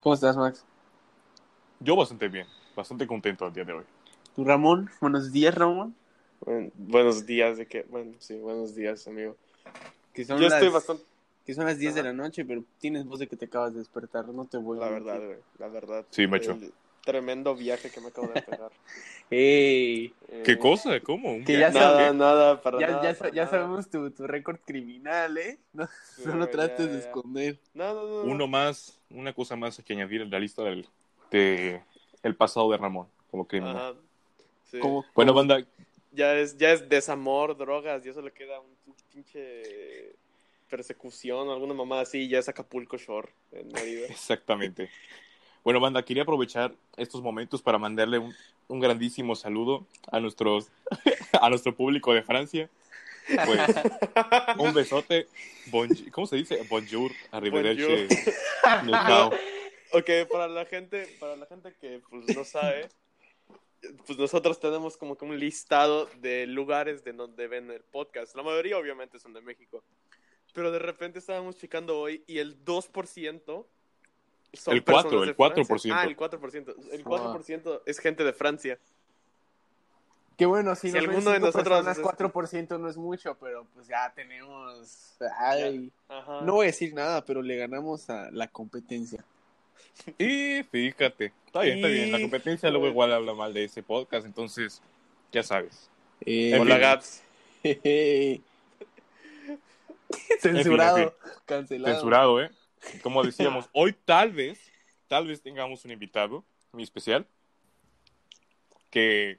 ¿Cómo estás, Max? Yo bastante bien, bastante contento el día de hoy. ¿Tú, Ramón? Buenos días, Ramón. Buen- buenos días, de que, bueno, sí, buenos días, amigo. Que son Yo las, estoy bastante, Que son las 10 de la noche, pero tienes voz de que te acabas de despertar, no te voy a la verdad, güey, la verdad. Sí, macho. Tremendo viaje que me acabo de pegar. ¡Ey! Eh, ¿Qué cosa? ¿Cómo? ¿Un Que ya Nada, sabes- nada, para Ya, nada. ya, para ya nada. sabemos tu, tu récord criminal, ¿eh? No, Sí, no lo trates ya, de ya. esconder. No, no. no. Uno más, una cosa más que añadir en la lista del de el pasado de Ramón como criminal. Ajá. Sí. ¿Cómo- Bueno, banda, Ya es, ya es desamor, drogas, y eso le queda un pinche persecución o alguna mamá así, ya es Acapulco Shore en Mérida. exactamente. Bueno, banda, quería aprovechar estos momentos para mandarle un, un grandísimo saludo a nuestros a nuestro público de Francia. Pues, un besote. Bonj- ¿Cómo se dice? Bonjour, arrivederci. Nucao. Ok, para la gente, para la gente que pues no sabe, pues nosotros tenemos como que un listado de lugares de donde ven el podcast. La mayoría obviamente son de México. Pero de repente estábamos checando hoy y el 2% son El cuatro, personas de el 4%. Francia. Ah, el 4%. El 4% es gente de Francia. Qué bueno, si, Si ven alguno de nosotros personas, es- 4% no es mucho, pero pues ya tenemos... Ay, no voy a decir nada, pero le ganamos a la competencia. Y fíjate, está bien, está bien. La competencia luego igual habla mal de ese podcast, entonces, ya sabes. Eh, Hola, jeje. Censurado, en cancelado. Censurado, ¿eh? Como decíamos, hoy tal vez, tal vez tengamos un invitado muy especial que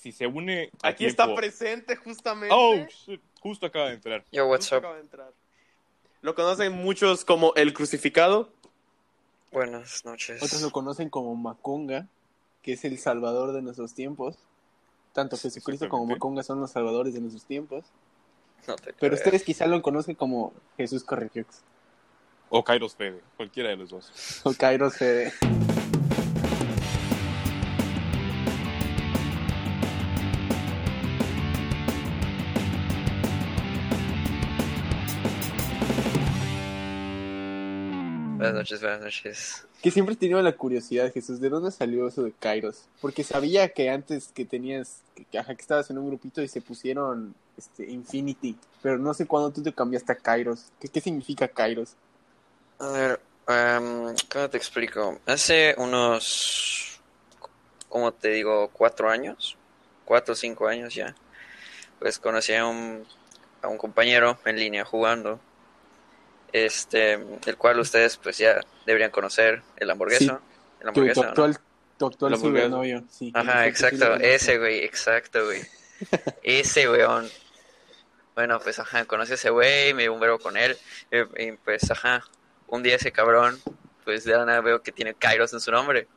si se une a Aquí está presente justamente. Oh, shit, justo acaba de entrar. Yo, what's Justo up? acaba de entrar. Lo conocen muchos como el crucificado. Buenas noches. Otros lo conocen como Maconga, que es el salvador de nuestros tiempos. Tanto Jesucristo como. Maconga son los salvadores de nuestros tiempos. No te Pero creo. ustedes quizá lo conocen como Jesús Corregiux O Kairos Fede, cualquiera de los dos. o Kairos Fede. Buenas noches, buenas noches. Que siempre he tenido la curiosidad, Jesús, ¿de dónde salió eso de Kairos? Porque sabía que antes que tenías, que, ajá, que estabas en un grupito y se pusieron este, Infinity, pero no sé cuándo tú te cambiaste a Kairos. ¿Qué, qué significa Kairos? A ver, em, ¿cómo te explico? Hace unos, como te digo, cuatro años, cuatro o cinco años ya, pues conocí a un, a un compañero en línea jugando, este, el cual ustedes pues ya deberían conocer, el hamburgueso. El Tu, hamburguesa, tu ¿no? actual, tu actual La hamburguesa. novio, sí. Ajá, exacto, ese güey, exacto, güey. Ese weón. Bueno, pues ajá, conocí a ese güey, me dio un verbo con él, y, y, pues ajá, un día ese cabrón, pues de la nada veo que tiene Kairos en su nombre.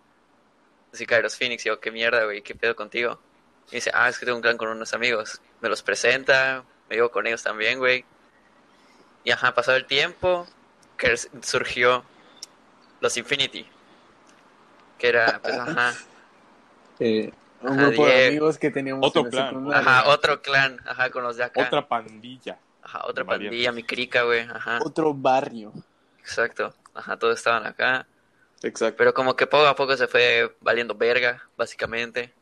Así Kairos Phoenix, y yo, qué mierda, güey, qué pedo contigo. Y dice, ah, es que tengo un clan con unos amigos. Me los presenta, me llevo con ellos también, güey. Y ajá, pasado el tiempo, que surgió los Infinity. Que era, pues ajá, Eh, un Ajá, grupo de amigos que teníamos Otro en clan, ajá, otro clan, ajá, con los de acá. Otra pandilla. Ajá, otra pandilla, mi crica, güey, ajá, Otro barrio. exacto, ajá, todos estaban acá, Exacto. pero como que poco a poco se fue valiendo verga, básicamente,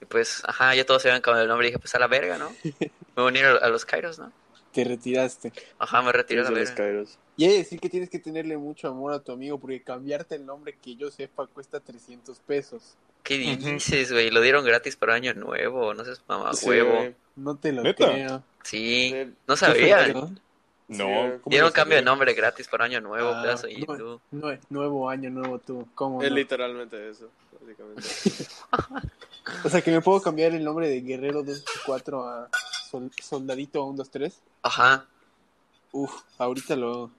y pues, ajá, ya todos se habían cambiado el nombre y dije, pues a la verga, ¿no? Me voy a unir a, a los Kairos, ¿no? Te retiraste. Ajá, me retiré la Los. Kairos. Y hay que decir que tienes que tenerle mucho amor a tu amigo porque cambiarte el nombre que yo sepa cuesta 300 pesos. ¿Qué dices, güey? Lo dieron gratis para año nuevo, no sé, mamá, Sí, huevo. No te lo ¿Neta? creo. Sí, no sabía. ¿no? No, güey. ¿cómo Dieron no cambio de nombre gratis para año nuevo, Ah, pedazo de nue- YouTube. nue- nuevo año, nuevo tú. ¿Cómo Es no? literalmente eso, básicamente. O sea, que me puedo cambiar el nombre de Guerrero 224 a Sol- Soldadito 123. Ajá, Uf, ahorita lo...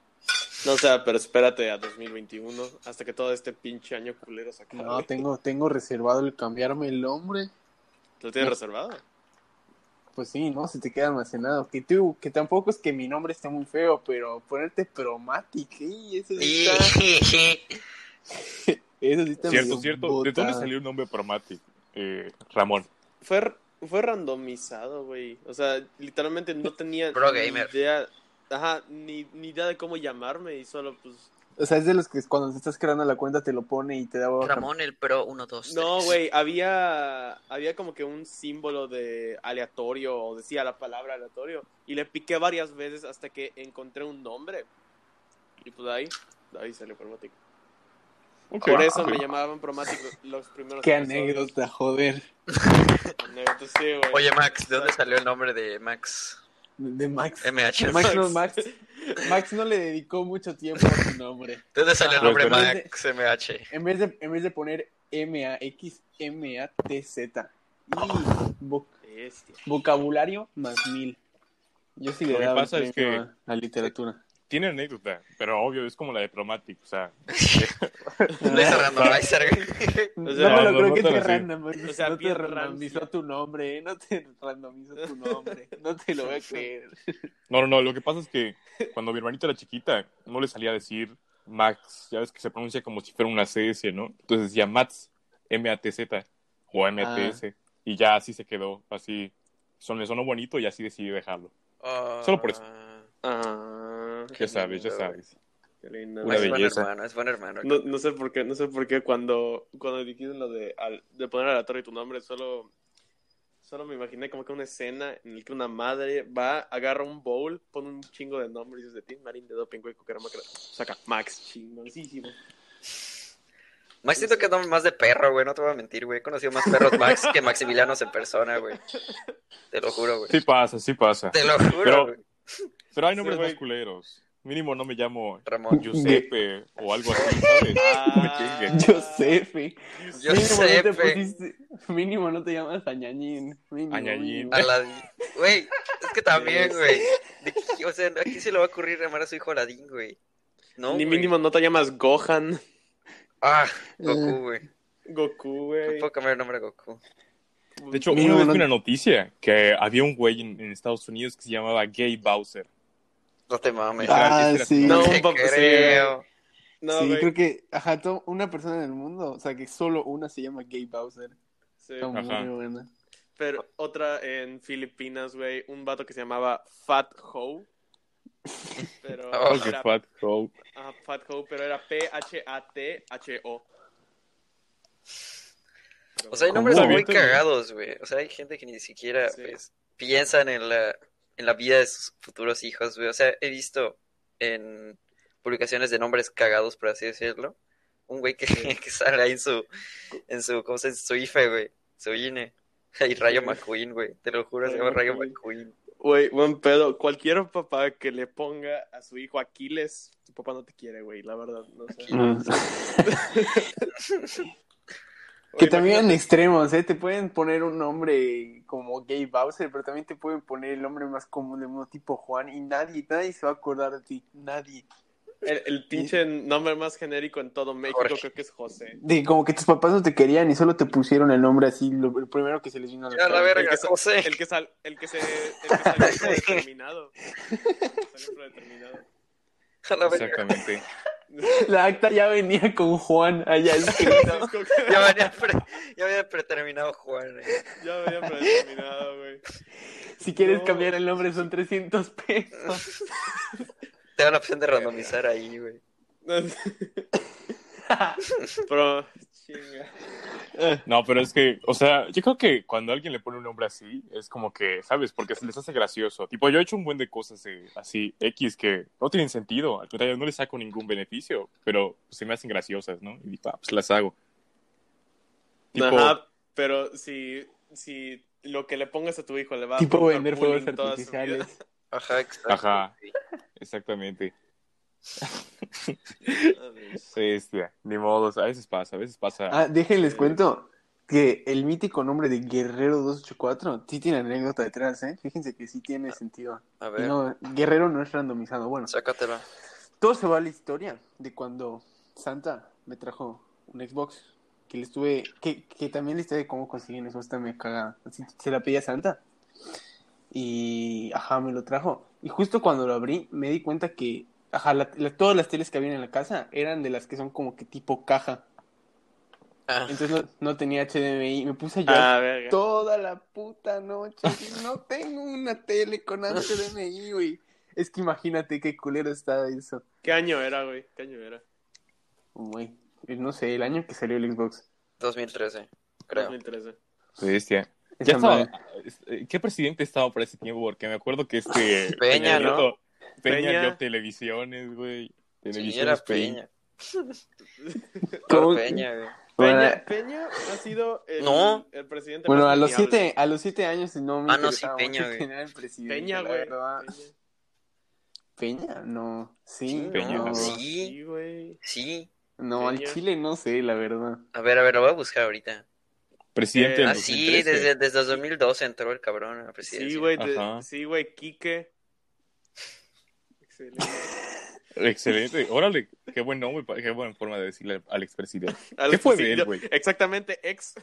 No, o sea, pero espérate a 2021, hasta que todo este pinche año culero se acabe. No, tengo, tengo reservado el cambiarme el nombre. ¿Lo tienes reservado? Pues sí, ¿no? Se te queda almacenado. Que tú, que tampoco es que mi nombre esté muy feo, pero ponerte Promatic, ¿eh? Eso sí está, eso sí está Cierto, cierto. ¿De dónde salió el nombre Promatic? Eh, Ramón. Fue, fue randomizado, güey. O sea, literalmente no tenía Pro ni gamer. idea. Ajá, ni, ni idea de cómo llamarme y solo pues O sea, es de los que cuando te estás creando la cuenta te lo pone y te da baja. Ramón el Pro 1, 2, No, güey, había, había como que un símbolo de aleatorio, o decía la palabra aleatorio, y le piqué varias veces hasta que encontré un nombre. Y pues ahí, ahí salió Promático. Ok, Por eso me llamaban Promático los primeros Qué episodios. anécdota, joder. Anécdotas, sí, güey. Oye, Max, ¿de dónde salió el nombre de Max? De Max. MH. Max no, Max. Max no le dedicó mucho tiempo a su nombre. ¿De dónde salió el nombre Max MH? En vez de, en vez de poner M-A-X, M-A-T-Z. Vocabulario más mil. Yo sí le Lo que daba pasa es premio que- a la literatura. Tiene anécdota, pero obvio, es como la de Promatic, o sea, No es randomizer, güey. No, O sea, me lo no, creo no que te random, O sea, no te randomizó tu nombre, no te randomizó tu nombre, no te lo voy a creer. No, no, no, lo que pasa es que cuando mi hermanita era chiquita, no le salía a decir Max, ya ves que se pronuncia como si fuera una CS, ¿no? Entonces decía Mats, M-A-T-Z, o M-A-T-S, y ya así se quedó, así, son, me sonó bonito y así decidí dejarlo. Solo por eso. Ah, Ya sabes, ya sabes. qué lindo. Una es buen belleza. hermano, es buen hermano. No, no sé por qué, no sé por qué cuando, cuando dijiste lo de, al- de poner aleatorio tu nombre, solo, solo me imaginé como que una escena en la que una madre va, agarra un bowl, pone un chingo de nombres y dice, Tim Marín de Doping, güey, Cucarama, saca Max, chingoncísimo. Max siento que es más de perro, güey, no te voy a mentir, güey. He conocido más perros Max que Maximilianos en persona, güey. Te lo juro, güey. Sí pasa, sí pasa. Te lo juro, Pero- güey. Pero hay nombres Sí, más culeros. Mínimo no me llamo Ramón. Giuseppe o algo así, ¿sabes? No me chinguen. Josefe. Yo Mínimo no te Giuseppe. pusiste- mínimo no te llamas Añañín. Mínimo, Añañín. Güey, es que también, güey. ¿De qué- O sea, ¿a quién se le va a ocurrir llamar a su hijo Aladín, güey? No, Ni mínimo no te llamas Gohan, Ah, Goku, güey. Goku, No güey. puedo cambiar el nombre a Goku. De hecho, Mínimo una vez no- vi una noticia que había un güey en, en Estados Unidos que se llamaba Gay Bowser. No te mames. Ah, sí. No, un poco sí, creo. No, sí, güey. creo que, ajá, una persona en el mundo, o sea, que solo una se llama Gay Bowser. Sí. Está muy buena. Pero otra en Filipinas, güey, un vato que se llamaba Fat Ho. Pero Oh, era fat crow. Ajá, Fat Ho, pero era P-H-A-T-H-O. O sea, hay nombres muy cagados, güey. O sea, hay gente que ni siquiera, Sí. pues, piensan en la, en la vida de sus futuros hijos, güey. O sea, he visto en publicaciones de nombres cagados, por así decirlo, un güey que, que sale ahí en su, en su, ¿cómo se dice? Su IFE, güey. Su INE. Y Rayo. McQueen, güey. Te lo juro, se llama Rayo McQueen. McQueen. Güey, buen pedo. Cualquier papá que le ponga a su hijo Aquiles, tu papá no te quiere, güey, la verdad. No sé. Que también en extremos, ¿eh? Te pueden poner un nombre como Gay Bowser, pero también te pueden poner el nombre más común de uno tipo Juan y nadie, nadie se va a acordar de ti, nadie. El, el pinche nombre más genérico en todo México Jorge. creo que es José. De como que tus papás no te querían y solo te pusieron el nombre así, lo, el primero que se les vino a la la cabeza. verga, El que, José. el que sal, el que se, el que salió predeterminado. Salió predeterminado. Exactamente. La acta ya venía con Juan allá escrito. Ya venía, pre- ya había preterminado Juan, eh. Ya me había predeterminado, güey. si quieres No. cambiar el nombre son 300 pesos. Te dan la opción de randomizar ahí, güey. Pero, chinga. No, pero es que, o sea, yo creo que cuando alguien le pone un nombre así, es como que, ¿sabes? Porque se les hace gracioso. Tipo, yo he hecho un buen de cosas eh, así, X, que no tienen sentido. Al contrario, no les saco ningún beneficio, pero se me hacen graciosas, ¿no? Y digo, ah, pues las hago. Tipo, Ajá, pero si, si lo que le pongas a tu hijo le va a tipo vender fuegos artificiales. Ajá, exacto. Ajá. exactamente. Bestia. Ni modos, a veces pasa, a veces pasa. Ah, déjenles Sí. cuento que el mítico nombre de Guerrero 284 sí tiene anécdota detrás, ¿eh? Fíjense que sí tiene sentido. A ver, no, Guerrero no es randomizado. Bueno, sácatela. todo se va a la historia de cuando Santa me trajo un Xbox. Que le estuve. Que, que también la historia de cómo conseguí un Xbox también me caga. Así, se la pedí a Santa. Y. Ajá, me lo trajo. Y justo cuando lo abrí, me di cuenta que. Ajá, la- la- todas las teles que había en la casa eran de las que son como que tipo caja. Ah, Entonces no, no tenía HDMI. Me puse a llorar Ah, toda la puta noche. y No tengo una tele con HDMI, güey. Es que imagínate qué culero está eso. ¿Qué año era, güey? ¿Qué año era? Muy, no sé, el año que salió el Xbox. 2013, creo. 2013. Bestia. Esa Ya estaba, eh, ¿Qué presidente estaba por ese tiempo? Porque me acuerdo que este... Peña, ¿no? Peña, Peña. televisiones, güey. Sí, Televisiones era Peña. Peña. Peña, güey. Bueno, Peña, Peña ha sido el, No. el presidente Bueno, a los siete, a los siete años no me Ah, no, sí, Peña, güey. el presidente. Peña, güey. Peña. No. Sí, Peña, no. Sí. Güey. Sí. No, al Peña. Chile no sé, la verdad. A ver, a ver, lo voy a buscar ahorita. Presidente Eh, Ah, sí, 2013. desde, desde 2012 entró el cabrón a la presidencia. Sí, güey. de-. Sí, güey. Quique. Excelente. Excelente. Órale, qué buen nombre, qué buena forma de decirle al expresidente. ¿Qué fue de él, güey? Exactamente, ex.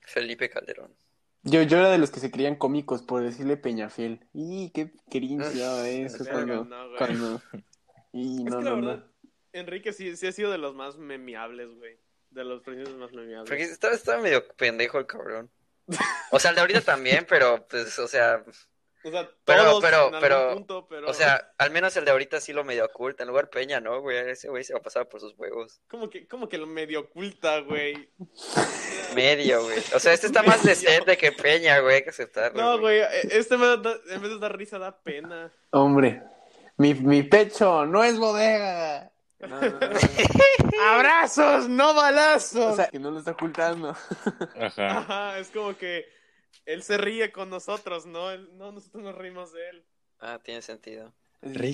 Felipe Calderón. Yo, yo era de los que se creían cómicos por decirle Peñafiel. Y qué cringe eso cuando, no, cuando... Y Es no, que la no, verdad, no. Enrique sí, sí ha sido de los más memeables, güey. De los presidentes más memeables. Porque estaba, estaba medio pendejo el cabrón. O sea, el de ahorita también, pero pues, o sea, O sea, Pero- todos pero- en algún pero- punto, pero... o sea, al menos el de ahorita sí lo medio oculta. En lugar Peña, ¿no, güey? Ese güey se va a pasar por sus huevos. Como que, como que lo medio oculta, güey. Medio, güey. O sea, este está más decente que Peña, güey, hay que aceptarlo. No, güey, este me da- en vez de dar risa da pena. Hombre, mi, mi pecho no es bodega. No, no, no. ¡Abrazos, no balazos! O sea, que no lo está ocultando. Ajá. Ajá, es como que él se ríe con nosotros, ¿no? Él- no, nosotros nos reímos de él. Ah, tiene sentido.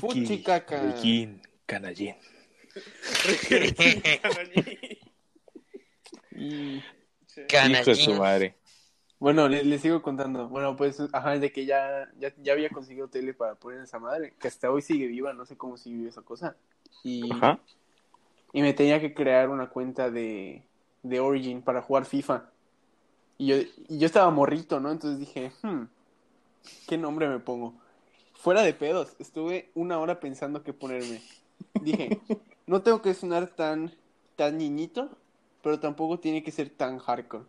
Fuchi caca. Riquín, Canallín. Y- Hijo de su Canallín. madre. Bueno, le, le sigo contando. Bueno, pues, ajá, de que ya, ya, ya había conseguido tele para poner esa madre, que hasta hoy sigue viva, no sé cómo sigue viva esa cosa. Y, Ajá. y me tenía que crear una cuenta de, de Origin para jugar FIFA. Y yo, y yo estaba morrito, ¿no? Entonces dije, hmm, ¿qué nombre me pongo? Fuera de pedos, estuve una hora pensando qué ponerme. Dije, no tengo que sonar tan, tan niñito, pero tampoco tiene que ser tan hardcore.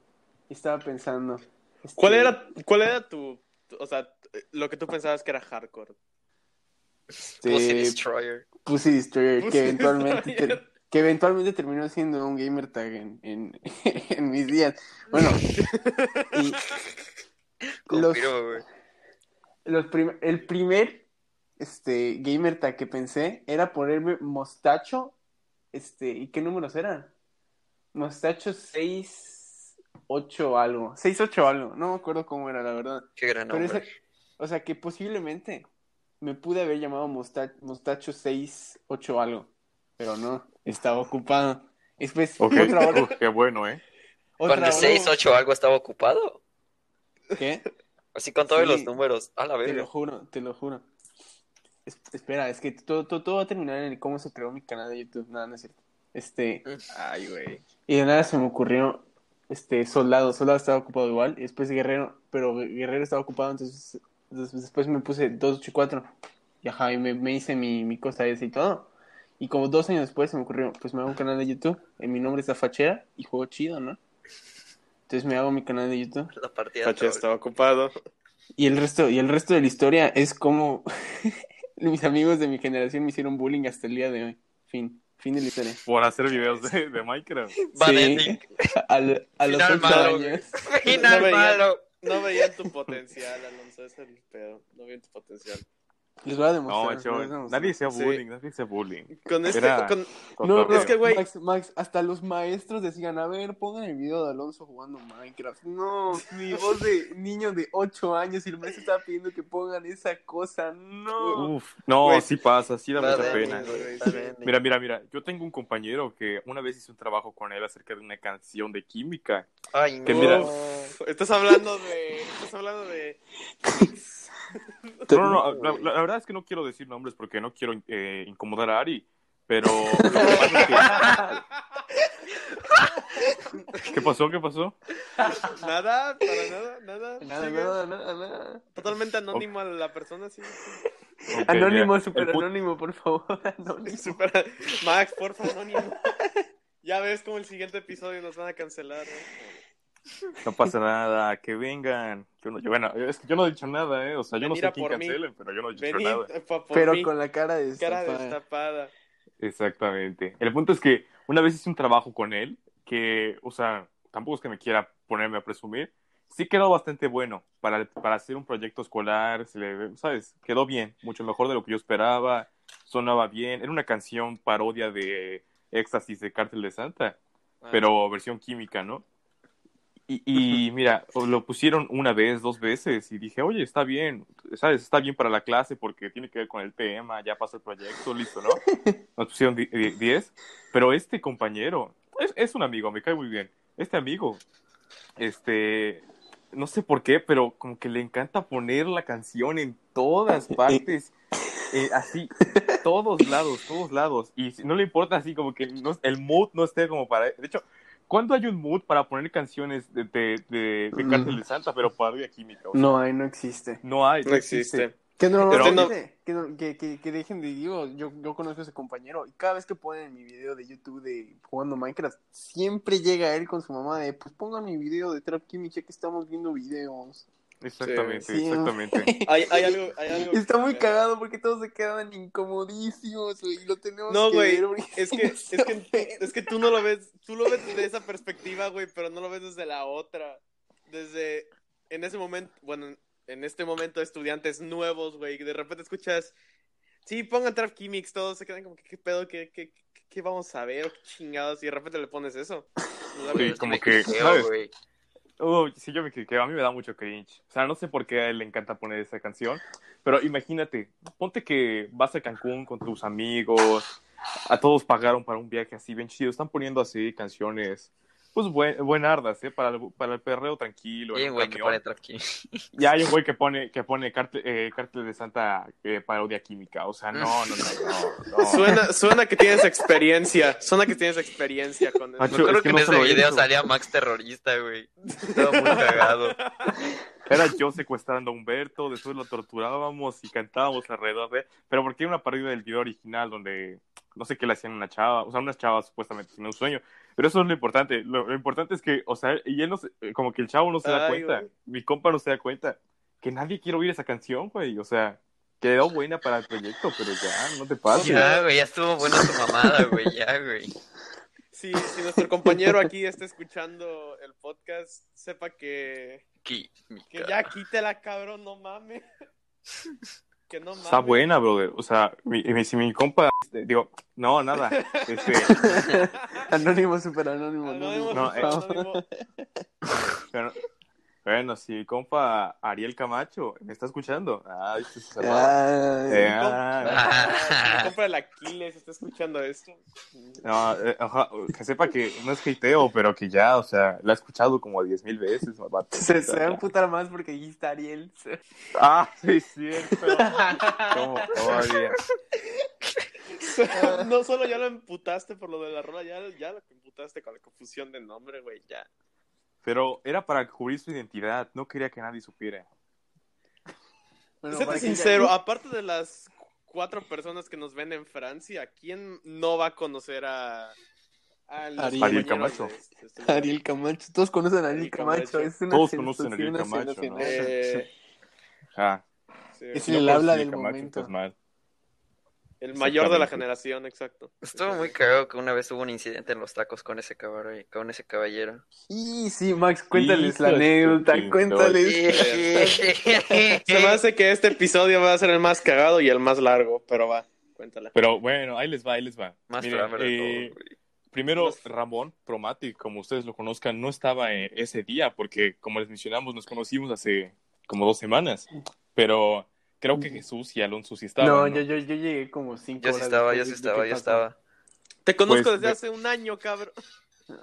Estaba pensando. este, ¿Cuál era, cuál era tu, tu- o sea, lo que tú pensabas que era hardcore? este, Pussy Destroyer. Pussy Destroyer, Pussy que eventualmente, Destroyer. Que eventualmente terminó siendo un gamer tag en, en, en mis días. Bueno, y los, los prim- el primer este, gamer tag que pensé era ponerme mostacho. Este, ¿y qué números eran? Mostacho 6, 8 algo. 6, 8 algo. No me acuerdo cómo era, la verdad. Qué gran Pero nombre. ese- o sea, que posiblemente me pude haber llamado Mosta- Mostacho 6, 8 algo. Pero no, estaba ocupado. Después, otra hora. Uf, qué bueno, ¿eh? otra Cuando el hora- 6, 8 algo estaba ocupado. ¿Qué? Así con todos Sí. los números. A la Te lo juro, te lo juro. Es- espera, es que todo, todo, todo va a terminar en el cómo se creó mi canal de YouTube. Nada, no es cierto. Este, Ay, güey. y de nada se me ocurrió, este, Soldado. Soldado estaba ocupado igual. Y después Guerrero, pero Guerrero estaba ocupado, entonces, entonces después me puse 284. Y ajá, y me, me hice mi, mi cosa esa y todo. Y como dos años después se me ocurrió, pues me hago un canal de YouTube. En mi nombre está Fachera y juego chido, ¿no? Entonces me hago mi canal de YouTube. La partida. Troll. estaba ocupado. Y el resto, y el resto de la historia es como mis amigos de mi generación me hicieron bullying hasta el día de hoy. Fin, fin de la historia. Por hacer videos de, de Minecraft. Sí. Al- a los Final ocho malo, años. Final No veía- malo. No veían tu potencial, Alonso, ese es el pedo. No veían tu potencial. Les voy a No, demostrar. macho, demostrar. nadie hacía Sí. bullying, nadie hacía bullying. Con este, Era- con, No, no, Es que, güey- Max, Max, hasta los maestros decían, a ver, pongan el video de Alonso jugando Minecraft. No, mi voz de niño de 8 años y el maestro estaba pidiendo que pongan esa cosa. No. Uf, no, Güey. sí pasa, sí da mucha pena. Mira, mira, mira, yo tengo un compañero que una vez hice un trabajo con él acerca de una canción de química. Ay, Que no. mira- estás hablando de. Estás hablando de. No, no, no, la, la- la verdad es que no quiero decir nombres porque no quiero eh, incomodar a Ari, pero lo que pasa es que- ¿Qué pasó? ¿Qué pasó? Nada, para nada, nada. Nada, nada, nada, nada. Totalmente anónimo a la persona, sí. Anónimo, mira, super anónimo, por favor. Anónimo. Super- Max, porfa, anónimo. Ya ves como el siguiente episodio nos van a cancelar, ¿no? No pasa nada, que vengan. Yo no, yo- bueno, es que yo no he dicho nada, ¿eh? O sea, yo no Venid sé quién por mí. cancelen, pero yo no he dicho nada. pa- por Pero mí. con la cara de cara destapada. destapada. Exactamente. El punto es que una vez hice un trabajo con él que, o sea, tampoco es que me quiera ponerme a presumir, sí quedó bastante bueno para, para hacer un proyecto escolar, se le, ¿sabes? Quedó bien, mucho mejor de lo que yo esperaba, sonaba bien, era una canción parodia de Éxtasis de Cártel de Santa, Ah. pero versión química, ¿no? Y, y mira, lo pusieron una vez, dos veces, y dije, oye, está bien, ¿sabes? Está bien para la clase porque tiene que ver con el tema, ya pasa el proyecto, listo, ¿no? Nos pusieron di- di- 10, pero este compañero, es, es un amigo, me cae muy bien. Este amigo, este, no sé por qué, pero como que le encanta poner la canción en todas partes, eh, así, todos lados, todos lados. Y no le importa así como que no- el mood no esté como para... De hecho, ¿cuándo hay un mood para poner canciones de, de, de, de Cártel de Santa, pero parodia química? O sea, No hay, no existe. no hay. No existe. Que no, Pero- no, que, no- que, que, que dejen de digo, yo, yo conozco a ese compañero y cada vez que ponen mi video de YouTube de jugando Minecraft, siempre llega él con su mamá de pues pongan mi video de Trap Kimmy ya que estamos viendo videos. Exactamente, Sí. exactamente. Hay, hay algo, hay algo Está muy cagado porque todos se quedan incomodísimos, güey, y lo tenemos No, que güey, ver, porque Es que, es, que, es que tú no lo ves, tú lo ves desde esa perspectiva, güey, pero no lo ves desde la otra. Desde, en ese momento, bueno, en este momento estudiantes nuevos, güey, que de repente escuchas, sí, pongan Trap Chemics, todos se quedan como, ¿qué, qué pedo? ¿Qué, qué, qué, qué vamos a ver? ¿Qué chingados? Y de repente le pones eso. Sí, como que, ¿sabes? güey. Uy, sí, yo me que a mí me da mucho cringe. O sea, no sé por qué le encanta poner esa canción, pero imagínate, ponte que vas a Cancún con tus amigos, a todos pagaron para un viaje así bien chido, están poniendo así canciones, pues buen, buenardas, ¿eh? Para el, para el perreo tranquilo. en Bien, un güey, que pone aquí. Ya hay un güey que pone, que pone cártel, eh, cártel de Santa eh, parodia química, o sea, no, no, no, no. no. Suena, suena que tienes experiencia, suena que tienes experiencia con eso. Macho, Me acuerdo es que que, no en ese video eso. salía Max terrorista, güey. Estaba muy cagado. Era yo secuestrando a Humberto, después lo torturábamos y cantábamos alrededor de... Pero porque era una parodia del video original donde no sé qué le hacían a una chava, o sea, unas chavas supuestamente sin un sueño. Pero eso es lo importante. Lo, lo importante es que, o sea, y él no se- como que el chavo no se da Ay, cuenta, güey. mi compa no se da cuenta que nadie quiere oír esa canción, güey. O sea, quedó buena para el proyecto, pero ya, no te pases. Ya, güey, ya estuvo buena tu mamada, güey, ya, güey. Si, si nuestro compañero aquí está escuchando el podcast, sepa que, que ya quítela, cabrón, no mames. Que no mames. Está buena, brother. O sea, mi, mi- si mi compa, este, digo, no, nada. Este, Anónimo, super anónimo. Anónimo, No, super eh. anónimo. Pero- bueno, si compa Ariel Camacho me está escuchando. Ah, este se salvó. Ay, Eh, ah, Ah, si compra el Aquiles, está escuchando esto. no, eh, ajá, que sepa que no es hateo, pero que ya, o sea, la he escuchado como diez mil veces. vato. se, se va a emputar más porque ahí está Ariel. Ah, sí, es cierto. ¿Cómo todavía? No solo ya lo emputaste por lo de la rola, ya, ya lo emputaste con la confusión de nombre, güey, ya. Pero era para cubrir su identidad. No quería que nadie supiera. Bueno, Séte sincero, aparte de las cuatro personas que nos ven en Francia, ¿quién no va a conocer a... a Ariel Camacho. de este-? Ariel Camacho. Todos conocen a Ariel Ariel Camacho. Camacho. Es una Todos conocen a Ariel Camacho. Eh, Ah, sí, Es el no habla del Camacho, momento. mal. El mayor de la generación, exacto. Estuvo muy cagado que una vez hubo un incidente en los tacos con ese cabrón, con ese caballero. Y sí, Max, cuéntales Hijo la anécdota, cuéntales. Se me hace que este episodio va a ser el más cagado y el más largo, pero va, cuéntala. Pero bueno, ahí les va, ahí les va. Más Miren, eh. Primero, Ramón Promati, como ustedes lo conozcan, no estaba eh, ese día porque, como les mencionamos, nos conocimos hace como dos semanas. Pero creo que Jesús y Alonso sí estaban. No, ¿no? yo, yo, yo llegué como cinco Yo sí estaba, después sí estaba, pasó. estaba. Te conozco Pues, desde hace un año, cabrón.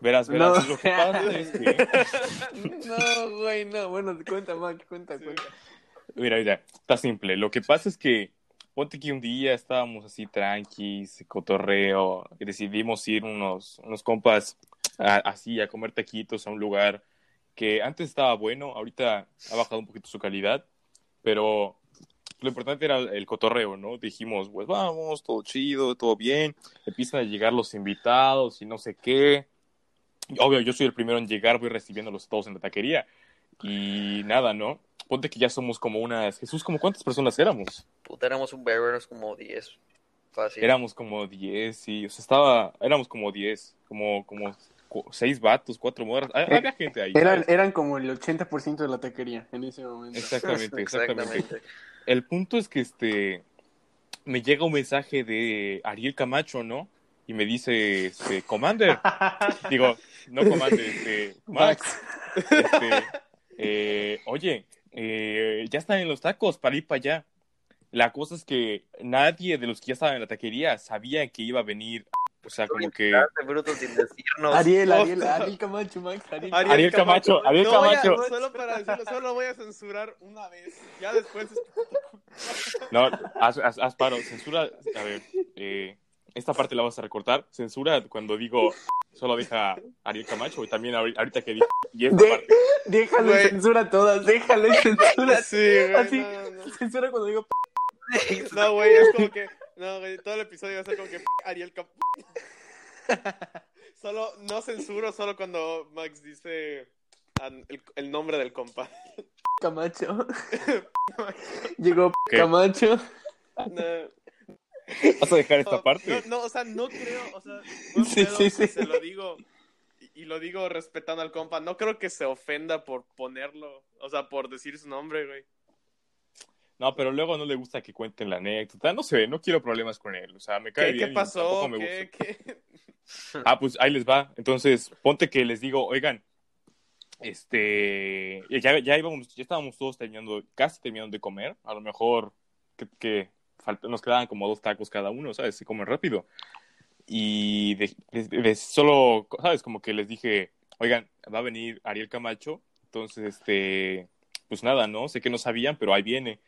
Verás, verás, No. lo que pasa es que... No, güey, no. Bueno, cuenta, Max, cuenta, Sí. cuenta. Mira, mira, está simple. Lo que pasa es que, ponte que un día estábamos así tranquis, cotorreo, y decidimos ir unos, unos compas a- así a comer taquitos a un lugar que antes estaba bueno, ahorita ha bajado un poquito su calidad, pero lo importante era el cotorreo, ¿no? Dijimos, pues vamos, todo chido, todo bien, empiezan a llegar los invitados y no sé qué. Obvio, yo soy el primero en llegar, voy recibiéndolos todos en la taquería. Y nada, ¿no? Ponte que ya somos como unas... Jesús, ¿como cuántas personas éramos? Puta, éramos un verbo, éramos como 10. Fácil. Éramos como 10, sí. O sea, estaba. Éramos como 10. Como, como seis vatos, cuatro morras. Hay- Había gente ahí. Eran, eran como el 80% de la taquería en ese momento. Exactamente, exactamente. Exactamente. El punto es que este. Me llega un mensaje de Ariel Camacho, ¿no? Y me dice, este, Commander. Digo, no Commander, este, Max. este, eh, oye, eh, ya están en los tacos para ir para allá. La cosa es que nadie de los que ya estaban en la taquería sabía que iba a venir. O sea, como que. Quedaste bruto sin decirnos. Ariel, Ariel. Ariel Camacho, Max, Ariel. Ariel Camacho, Ariel No voy a- Camacho. solo para decirlo, solo lo voy a censurar una vez. Ya después. No, haz, haz, haz paro, censura. A ver, eh, esta parte la vas a recortar. Censura cuando digo solo deja Ariel Camacho y también ahori- ahorita que dije. Y esta De- parte. Déjale Güey. censura todas, déjale censura. Sí, güey. Así, No, no. censura cuando digo No, güey, es como que. No, güey, todo el episodio va a ser como que Ariel Cap. Solo, no censuro, solo cuando Max dice el, el nombre del compa. Camacho. Llegó ¿Qué? Camacho. No, Vas a dejar esta no, parte. No, no, o sea, no creo, o sea, buen Sí, pedo, sí, sí. se lo digo. Y, y lo digo respetando al compa. No creo que se ofenda por ponerlo, o sea, por decir su nombre, güey. No, pero luego no le gusta que cuenten la anécdota. No sé, no quiero problemas con él. O sea, me cae ¿Qué, bien. qué pasó? tampoco me ¿Qué, gusta. qué? Ah, pues ahí les va. Entonces, ponte que les digo, oigan, este, ya, ya íbamos, ya estábamos todos terminando, casi terminando de comer. A lo mejor que, que falta- nos quedaban como dos tacos cada uno, ¿sabes? Se comen rápido. Y de- de- de- solo, ¿sabes? Como que les dije, oigan, va a venir Ariel Camacho. Entonces, este, pues nada, ¿no? Sé que no sabían, pero ahí viene.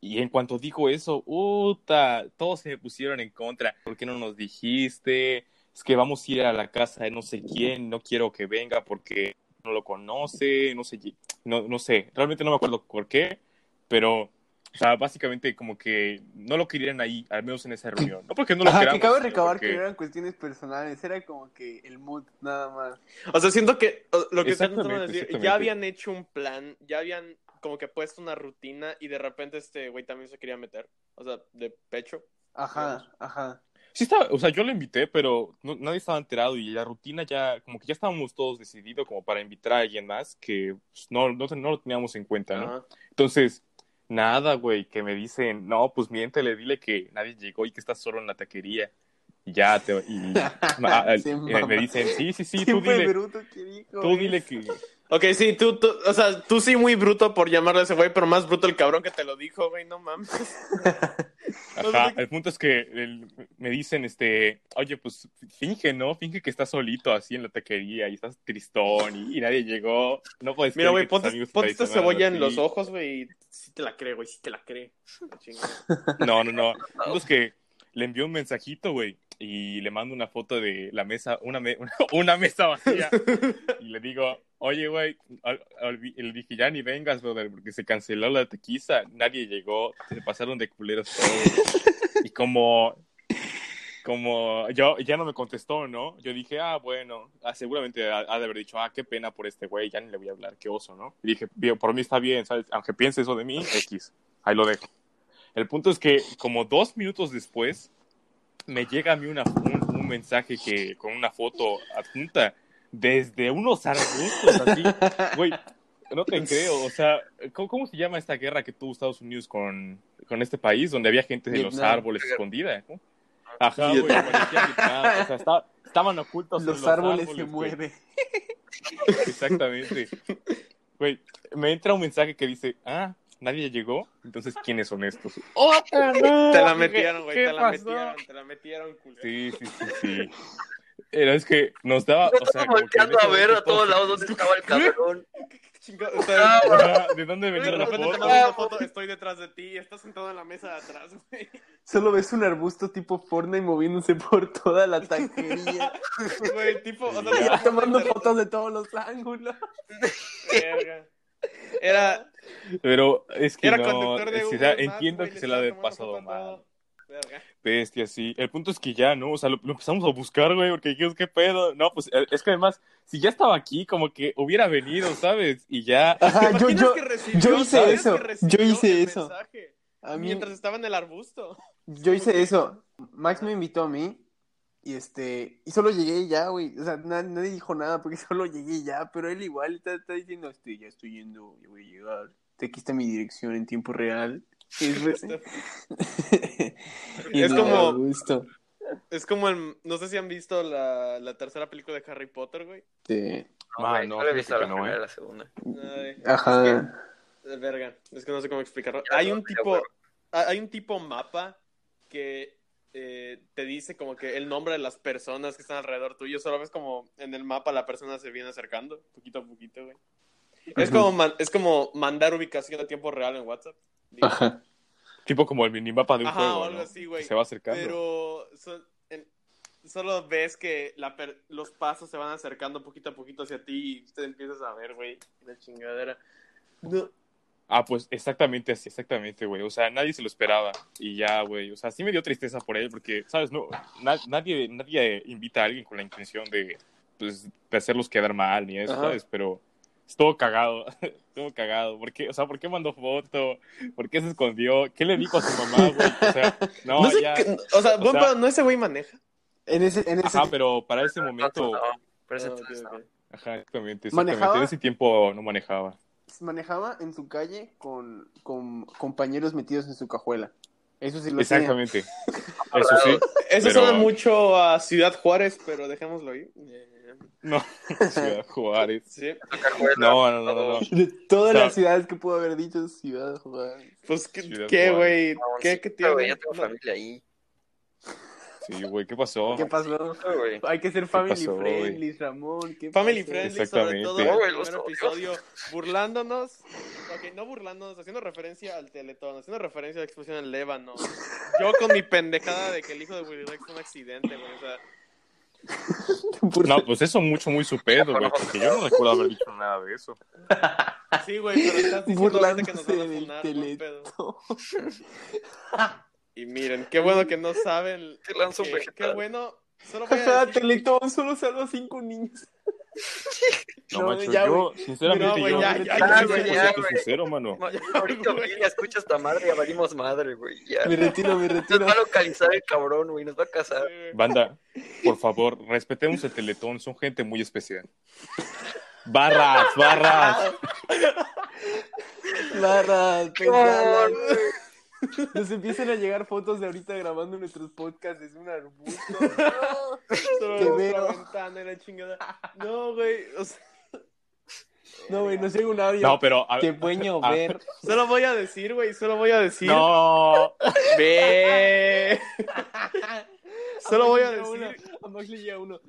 Y en cuanto dijo eso, ¡uta! Todos se me pusieron en contra. ¿Por qué no nos dijiste? Es que vamos a ir a la casa de no sé quién, no quiero que venga porque no lo conoce, no sé, no, no sé, realmente no me acuerdo por qué, pero, o sea, básicamente como que no lo querían ahí, al menos en esa reunión. No porque no lo Ajá, queramos, que cabe recabar porque- que eran cuestiones personales, era como que el mood nada más. O sea, siento que o- lo que Exactamente, tratando de decir, ya habían hecho un plan, ya habían como que puesto una rutina y de repente este güey también se quería meter. O sea, de pecho. Ajá, ajá. Sí estaba, o sea, yo lo invité, pero no- nadie estaba enterado y la rutina ya, como que ya estábamos todos decididos como para invitar a alguien más que pues, no, no, no lo teníamos en cuenta, ¿no? Ajá. Entonces, nada, güey, que me dicen, no, pues miéntele, dile que nadie llegó y que estás solo en la taquería. Y ya te. Y, Se eh, me dicen, sí, sí, sí, tú ¿Quién fue dile, bruto que dijo tú dile que. Ok, sí, tú, tú, o sea, tú sí muy bruto por llamarle a ese güey, pero más bruto el cabrón que te lo dijo, güey, no mames. Ajá, el punto es que el- me dicen, este, oye, pues finge, ¿no? Finge que estás solito así en la taquería y estás tristón y, y nadie llegó. No puedes Mira, güey, ponte, ponte esta cebolla en los ojos, güey, y sí te la cree, güey, sí te la cree. No, no, no. El punto es que le envió un mensajito, güey, y le mando una foto de la mesa, una, me- una mesa vacía. Y le digo, oye, güey, le dije, ya ni vengas, brother, porque se canceló la tequiza, nadie llegó, se pasaron de culeros todos. Y como, como, yo, ya no me contestó, ¿no? Yo dije, ah, bueno, ah, seguramente ha, ha de haber dicho, ah, qué pena por este güey, ya ni le voy a hablar, qué oso, ¿no? Y dije, por mí está bien, ¿sabes? Aunque piense eso de mí, X, ahí lo dejo. El punto es que como dos minutos después me llega a mí una, un, un mensaje que con una foto adjunta desde unos arbustos así. Güey, no te creo. O sea, ¿cómo, cómo se llama esta guerra que tuvo Estados Unidos con, con este país donde había gente de los árboles escondida? ¿no? Ajá, güey. O sea, está- estaban ocultos en Los árboles se güey. mueven. Exactamente. Güey, me entra un mensaje que dice, ah, nadie llegó, entonces ¿quiénes son estos? Te la metieron, güey, ¿Qué te la pasó? metieron, te la metieron, culero. Sí, sí, sí, sí. Era, es que nos daba, o sea, estaba como que a ver a todos lados dónde estaba el cabrón. O sea, Ajá, ¿De dónde de venía la foto? una foto, estoy detrás de ti, estás sentado en la mesa de atrás, güey. Solo ves un arbusto tipo Fortnite moviéndose por toda la taquería. Güey, tipo, o sea, tomando fotos de todos los ángulos. Verga. Era, Pero es que era no, conductor de es- o Uber sea, entiendo güey, que se la estaba ha tomando pasado mal. Verga. Bestia, sí. El punto es que ya, ¿no? O sea, lo, lo empezamos a buscar, güey, porque dijimos, ¿qué pedo? No, pues eh, es que además, si ya estaba aquí, como que hubiera venido, ¿sabes? Y ya. Ajá, ¿Te yo, yo, que recibió- yo hice eso, que yo hice el eso. mensaje a mí, Mientras estaba en el arbusto. Yo hice eso. Max me invitó a mí y este y solo llegué y ya, güey. O sea, na- nadie dijo nada porque solo llegué y ya, pero él igual está, está diciendo, este, ya estoy yendo, ya voy a llegar. Aquí está mi dirección en tiempo real. Y después- y Es como- gusto. Es como el. No sé si han visto la, la tercera película de Harry Potter, güey. Sí. No, Ah, güey, no, solo he visto la no, primera eh. la segunda. Ay, Ajá. de verga. Es que no sé cómo explicarlo. Hay no, un tipo. Hay un tipo mapa que eh, te dice como que el nombre de las personas que están alrededor tuyo. Solo ves como en el mapa la persona se viene acercando, poquito a poquito, güey. Es como, man- es como mandar ubicación a tiempo real en WhatsApp. digamos. Ajá. Tipo como el minimapa de un Ajá, juego, o algo ¿no? así, güey. Se va acercando. Pero so- en- solo ves que la per- los pasos se van acercando poquito a poquito hacia ti y te empiezas a ver, güey, la chingadera. No, Ah, pues exactamente así, exactamente, güey. O sea, nadie se lo esperaba. Y ya, güey. O sea, sí me dio tristeza por él, porque, ¿sabes? No, na- nadie, nadie invita a alguien con la intención de, pues, de hacerlos quedar mal ni eso, Ajá. ¿sabes? Pero estuvo cagado, estuvo cagado. ¿Por qué? O sea, ¿por qué mandó foto? ¿Por qué se escondió? ¿Qué le dijo a su mamá, güey? O sea, no, no sé ya. o sea, o sea- ¿no ese güey maneja? En ese, en ese, Ajá, pero para ese No, momento, no, pero ese Ah, ok, entonces no. ok. ajá, exactamente, exactamente. ¿Manejaba? En ese tiempo no manejaba. Manejaba en su calle con, con compañeros metidos en su cajuela. Eso sí lo tenía. Exactamente. Eso sí. Eso Pero- suena mucho a Ciudad Juárez, pero dejémoslo ahí. Eh, No, Ciudad Juárez. sí. No, no, no, no. no. De todas O sea- las ciudades que pudo haber dicho Ciudad Juárez. Pues, ¿qué, qué, güey? ¿Qué, qué? Ya tengo familia ahí. Sí, güey, ¿qué pasó? ¿Qué pasó? Hay que ser family pasó, friendly, Ramón. ¿qué Family pasó? friendly, sobre Exactamente. todo en el primer episodio, burlándonos, ok, no burlándonos, haciendo referencia al Teletón, haciendo referencia a la explosión en Lébano. Yo con mi pendejada de que el hijo de Willy Rex fue un accidente, güey, o sea, No, pues eso mucho, muy su pedo, güey, porque yo no recuerdo haber dicho nada de eso. sí, güey, pero estás diciendo que nos van a Burlándose del funar, pedo. Y miren, qué bueno que no saben, Te lanzo un qué, vegetal. qué bueno, solo voy a decir, solo salva a cinco niños. No, No, macho, ya, yo, sinceramente, No, yo, ya, yo ya, soy ya, 100% ya, güey. sincero, mano. Ma- Ahorita escucha esta madre y ya valimos madre, güey. Ya. Me retiro, me Nos retiro. va a localizar el cabrón, güey. Nos va a casar. Banda, por favor, respetemos el Teletón, son gente muy especial. Barras, barras. Barras, Nos empiezan a llegar fotos de ahorita grabando nuestros podcasts. Es un arbusto. solo Qué vero. ventana y la chingada. No, güey, o sea, No, güey, nos llega un audio. No, pero... a- ver. solo voy a decir, güey, solo voy a decir. No. Ve. Solo voy a decir. uno, A Max le llega uno.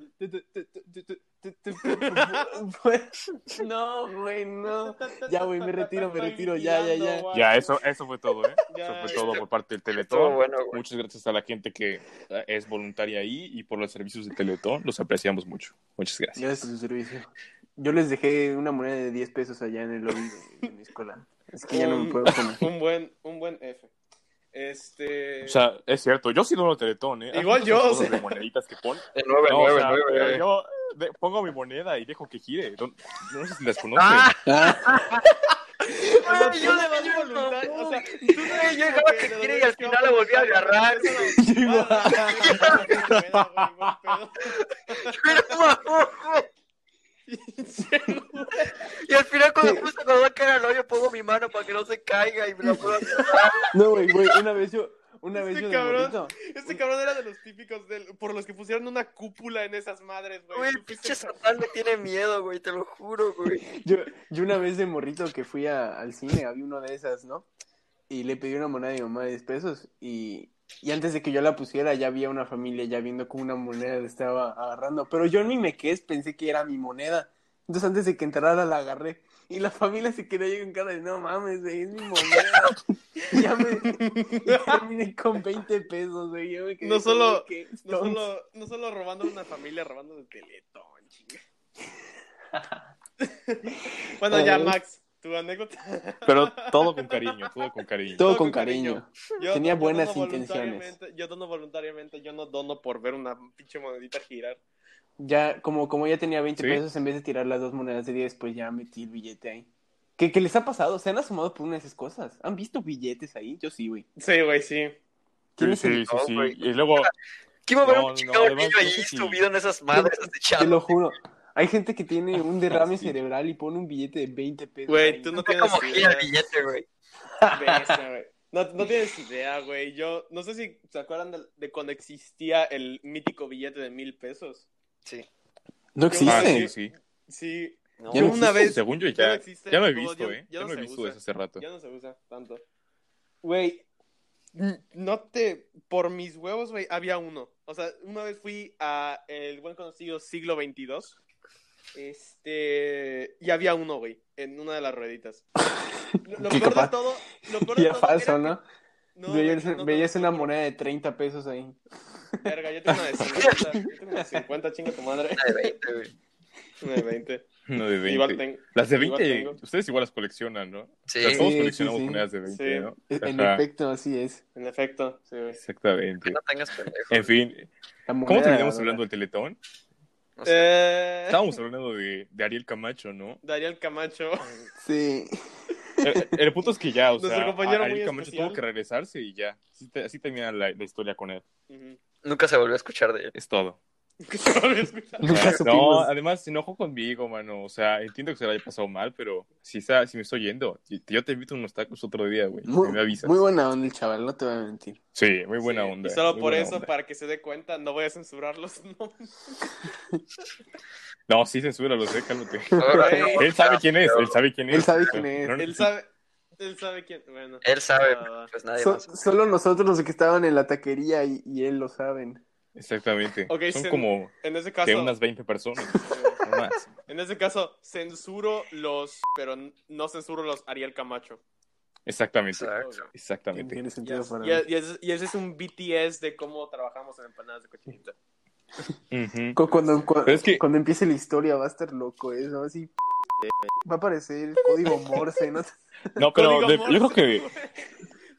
No, güey, no. Ya, güey, me retiro, me retiro. Ya, ya, ya. Ya, eso, eso fue todo, ¿eh? Ya, Eso fue todo por parte del Teletón. bueno. Muchas gracias a la gente que eh, es voluntaria ahí y por los servicios de Teletón. Los apreciamos mucho. Muchas gracias. Gracias a su servicio. Yo les dejé una moneda de 10 pesos allá en el lobby de, de mi escuela. Es que ya no me puedo poner. Un buen, un buen F. Este. O sea, es cierto, yo sí dono Teletón, ¿eh? Igual yo, o sea. de moneditas que pon. El 9, No, o 9, sea, 9. pero yo de- pongo mi moneda y dejo que gire. No, no sé si las conocen. Ah, o sea, Ay, tú yo le le das digo, voluntad. no. O sea, tú no Güey, yo dejaba que quiere y al final la volví a agarrar, Y al final cuando puse cuando va a caer al hoyo pongo mi mano para que no se caiga y me la puedo. No, güey, güey, una vez yo, una vez Este yo de cabrón. Este cabrón era de los típicos del, por los que pusieron una cúpula en esas madres, güey. Güey, pinche Satán me tiene miedo, güey, te lo juro, güey. Yo, yo una vez de morrito que fui a- al cine, había una de esas, ¿no? Y le pedí una moneda a mi mamá de 10 pesos y, y antes de que yo la pusiera ya había una familia ya viendo cómo una moneda le estaba agarrando. Pero yo ni me quedé, pensé que era mi moneda. Entonces antes de que entrara la agarré. Y la familia se quedó ahí con cara de no mames, güey, es mi moneda. y ya me y terminé con 20 pesos, güey. Yo me quedé No solo- que, No solo, no solo robando una familia, robando de Teletón, chinga. bueno, ya. Max, tu anécdota. Pero todo con cariño, todo con cariño. Todo con cariño. Yo- Tenía yo buenas intenciones. Yo dono voluntariamente, yo no dono por ver una pinche monedita girar. Ya, como, como ya tenía 20 Sí. pesos, en vez de tirar las dos monedas de 10, pues ya metí el billete ahí. ¿Qué, qué les ha pasado? ¿Se han asomado por una de esas cosas? ¿Han visto billetes ahí? Yo sí, güey. Sí, güey, sí. ¿Quién Sí, sí, sí, sí. güey. Y luego, ¿Quién va a ver No, un no, niño no ahí subido en esas madres Te desechando? lo juro. Hay gente que tiene un derrame Sí. cerebral y pone un billete de 20 pesos. Güey, tú no tienes como idea. el billete, güey. No, no tienes idea, güey. Yo no sé si se acuerdan de, de cuando existía el mítico billete de mil pesos. Sí. No Ah, existe. sí, sí. Sí, No, Ya yo no una existe. vez. Según yo ya ya, existe. ya no he visto, ya- ¿eh? ya Ya no no he se visto usa. eso hace rato. Ya no se usa tanto. Güey, no te. Por mis huevos, güey, había uno. O sea, una vez fui a el buen conocido siglo XXII. Este. Y había uno, güey, en una de las rueditas. Lo, lo peor capaz. de todo. Lo peor de todo falso, era ¿no? que- no, güey, veías no, veías no, una no, moneda de 30 pesos ahí. Verga, yo tengo una de 50. Yo tengo una de 50, chinga tu madre. Una de 20, güey. Una de 20. No de 20. Igual tengo. Las de igual 20, tengo. ustedes igual las coleccionan, ¿no? Sí. O sea, todos Sí, coleccionamos sí, sí. monedas de 20, Sí. ¿no? En Ajá, efecto, así es. En efecto, sí, güey. Exactamente. No tengas pendejo. En fin, ¿cómo terminamos hablando del Teletón? Eh, Estábamos hablando de, de Ariel Camacho, ¿no? Dariel Camacho. Sí. El, el punto es que ya, o Nuestro sea, compañero Ariel Camacho especial. tuvo que regresarse y ya. Así, te- así termina la, la historia con él. Nunca se volvió a escuchar de él. Es todo. Nunca no, además se enojó conmigo, mano. O sea, entiendo que se le haya pasado mal, pero si, está, si me estoy yendo, yo te invito a unos tacos otro día, güey. Muy, me avisas. muy buena onda el chaval, no te voy a mentir. Sí, muy buena Sí, onda. Y solo por eso, onda. para que se dé cuenta, no voy a censurar los nombres. No, sí, censura, lo sé, cálmate. Él sabe quién es, él sabe quién es. Él sabe quién es. No, no, Él sabe. Él sabe quién. Bueno. Él sabe, Ah, pues nadie So- más. solo nosotros los que estaban en la taquería y, y él lo saben. Exactamente. Son como En ese caso. unas 20 personas, no más. En ese caso, censuro los. Pero no censuro los Ariel Camacho. Exactamente. Exacto. Exactamente. Tiene Y, sentido para y es- y es- y ese es un BTS de cómo trabajamos en empanadas de cochinita. Cuando, es que- cuando empiece la historia va a estar loco eso, así. Va a aparecer el código Morse, ¿no? No, pero de- Morse, yo creo que.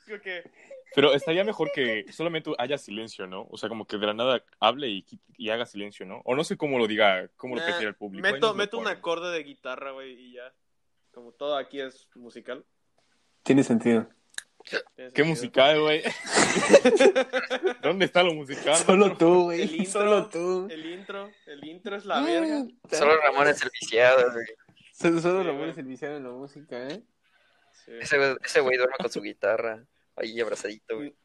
Creo que. Pero estaría mejor que solamente haya silencio, ¿no? O sea, como que de la nada hable y, haga silencio, ¿no? O no sé cómo lo diga, cómo lo Nah, prefiere el público. Meto, meto un acorde de guitarra, güey, y ya. Como todo aquí es musical. Tiene sentido. ¿Qué sentido. musical, güey? ¿Dónde está lo musical? Solo tú, güey. Solo tú. El intro, el intro es la verga. Solo Ramón es el viciado, güey. Solo, solo Sí, Ramón es el viciado en la música, ¿eh? Sí. Ese güey, ese güey duerme con su guitarra. Ahí abrazadito, güey.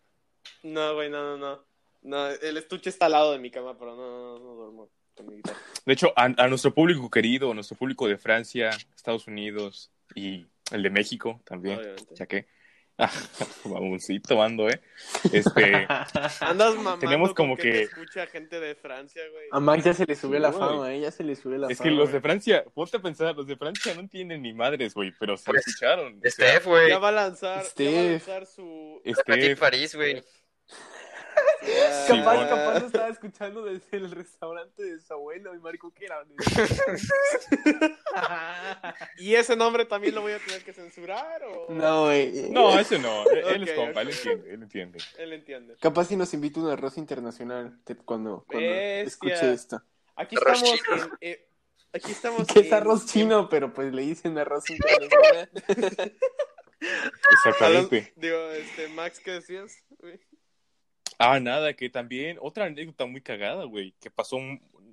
No, güey, no, no, no. No, el estuche está al lado de mi cama, pero no, no, no duermo con mi guitarra. De hecho, a, a nuestro público querido, nuestro público de Francia, Estados Unidos y el de México también, Obviamente. ya que... Mamoncito ando, ¿eh? Este... Andas mamando Tenemos como que- te escucha gente de Francia, güey. A Max ya se le subió Sí, la güey. fama, ¿eh? Ya se le subió la Es fama. que los de Francia, ponte a pensar, los de Francia no entienden ni madres, güey, pero se lo Pues, escucharon. o sea, Steph, güey. Ya va a lanzar, ya va a Steph. lanzar su... Steph, París, güey. Capaz, capaz lo estaba escuchando desde el restaurante de su abuelo y Marco que era. ¿Y ese nombre también lo voy a tener que censurar o...? No, güey. No, ese no, él, él es compa, él entiende, él entiende. Él entiende. Capaz si nos invita un arroz internacional te- cuando, cuando escuche esto. Aquí Arroz estamos chino. en... eh, aquí estamos Que es arroz chino, pero pues le dicen arroz internacional. Exactamente. Digo, este, Max, ¿qué decías? güey? Ah, nada, que también, otra anécdota muy cagada, güey, que pasó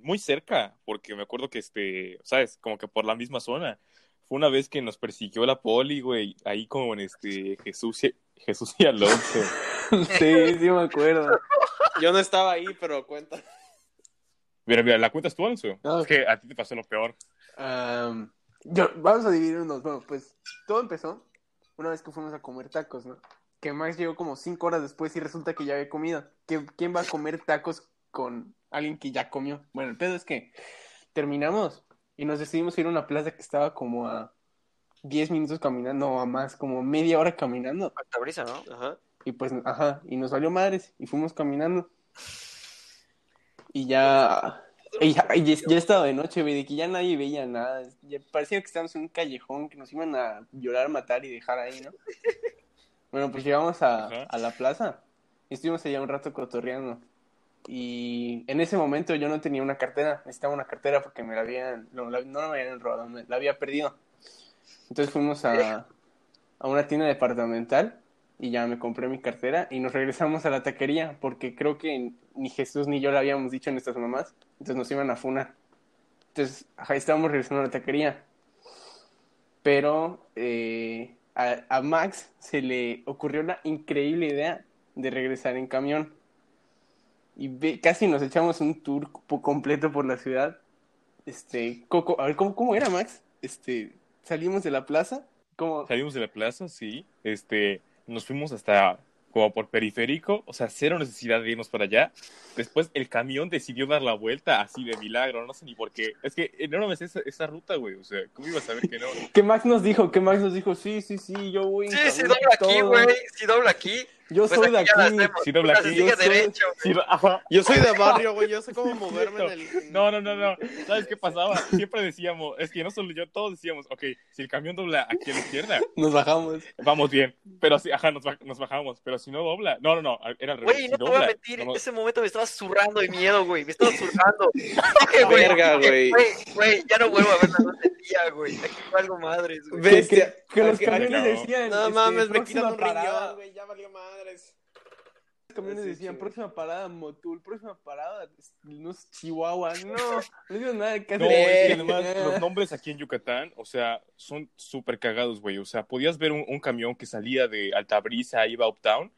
muy cerca, porque me acuerdo que, este, ¿sabes? Como que por la misma zona. Fue una vez que nos persiguió la poli, güey, ahí con, este, Jesús y, Jesús y Alonso. sí, sí me acuerdo. Yo no estaba ahí, pero cuenta. Mira, mira, ¿la cuentas tú, Alonso? Ah, Es que a ti te pasó lo peor. Am, yo, vamos a dividirnos. Bueno, pues todo empezó una vez que fuimos a comer tacos, ¿no? Que Max llegó como cinco horas después y resulta que ya había comido. ¿Qui- ¿Quién va a comer tacos con alguien que ya comió? Bueno, el pedo es que terminamos y nos decidimos ir a una plaza que estaba como a 10 minutos caminando o a más, como media hora caminando. Alta brisa, ¿no? Ajá. Y pues, ajá, y nos valió madres y fuimos caminando. Y ya, y ya, y ya- ya estaba de noche, güey, de que ya nadie veía nada. Ya parecía que estábamos en un callejón, que nos iban a llorar, matar y dejar ahí, ¿no? Bueno, pues llegamos a, a la plaza y estuvimos allá un rato cotorreando. Y en ese momento yo no tenía una cartera, necesitaba una cartera porque me la habían, no, la- no me habían robado, me la había perdido. Entonces fuimos a, a una tienda departamental y ya me compré mi cartera y nos regresamos a la taquería porque creo que ni Jesús ni yo le habíamos dicho a nuestras mamás, entonces nos iban a funar. Entonces, ahí estábamos regresando a la taquería. Pero eh, a, a Max se le ocurrió la increíble idea de regresar en camión. Y ve- casi nos echamos un tour completo por la ciudad. Este, Coco, a ver, ¿cómo, cómo era, Max? Este, salimos de la plaza. ¿Cómo? Salimos de la plaza, sí. Este, nos fuimos hasta como por periférico, o sea, cero necesidad de irnos para allá. Después el camión decidió dar la vuelta así de milagro, no sé ni por qué. Es que no me sé esa, esa ruta, güey. O sea, ¿cómo ibas a saber que no? Que Max nos dijo, que Max nos dijo, sí, sí, sí, yo voy Sí, sí, camión dobla aquí, güey. Sí, dobla aquí. Yo Pues soy de aquí ya la aquí. Yo soy-. Yo soy de barrio, güey. Yo sé cómo moverme en el. No, no, no, no. ¿Sabes qué pasaba? Siempre decíamos, es que no solo yo, todos decíamos, ok, si el camión dobla aquí a la izquierda, Nos bajamos. vamos bien. Pero sí, ajá, nos, baj- nos bajamos. Pero si no dobla, no, no, no, era al revés. Güey, Si no te voy a mentir, no, en no. ese momento me estaba zurrando de miedo, güey. Me estaba zurrando. Dije, güey, Verga, güey. güey, güey, ya no vuelvo a ver la día, güey. Aquí algo madres, güey. Que, Bestia. que- que los camiones decían. No este, mames, me quitan un riñón, güey. Ya valió madres. Los camiones Sí, decían, sí. próxima parada Motul, próxima parada, no es Chihuahua, no, no digo nada, casi. No, es que además los nombres aquí en Yucatán, o sea, son súper cagados, güey. O sea, podías ver un, un camión que salía de Altabrisa, iba a Uptown,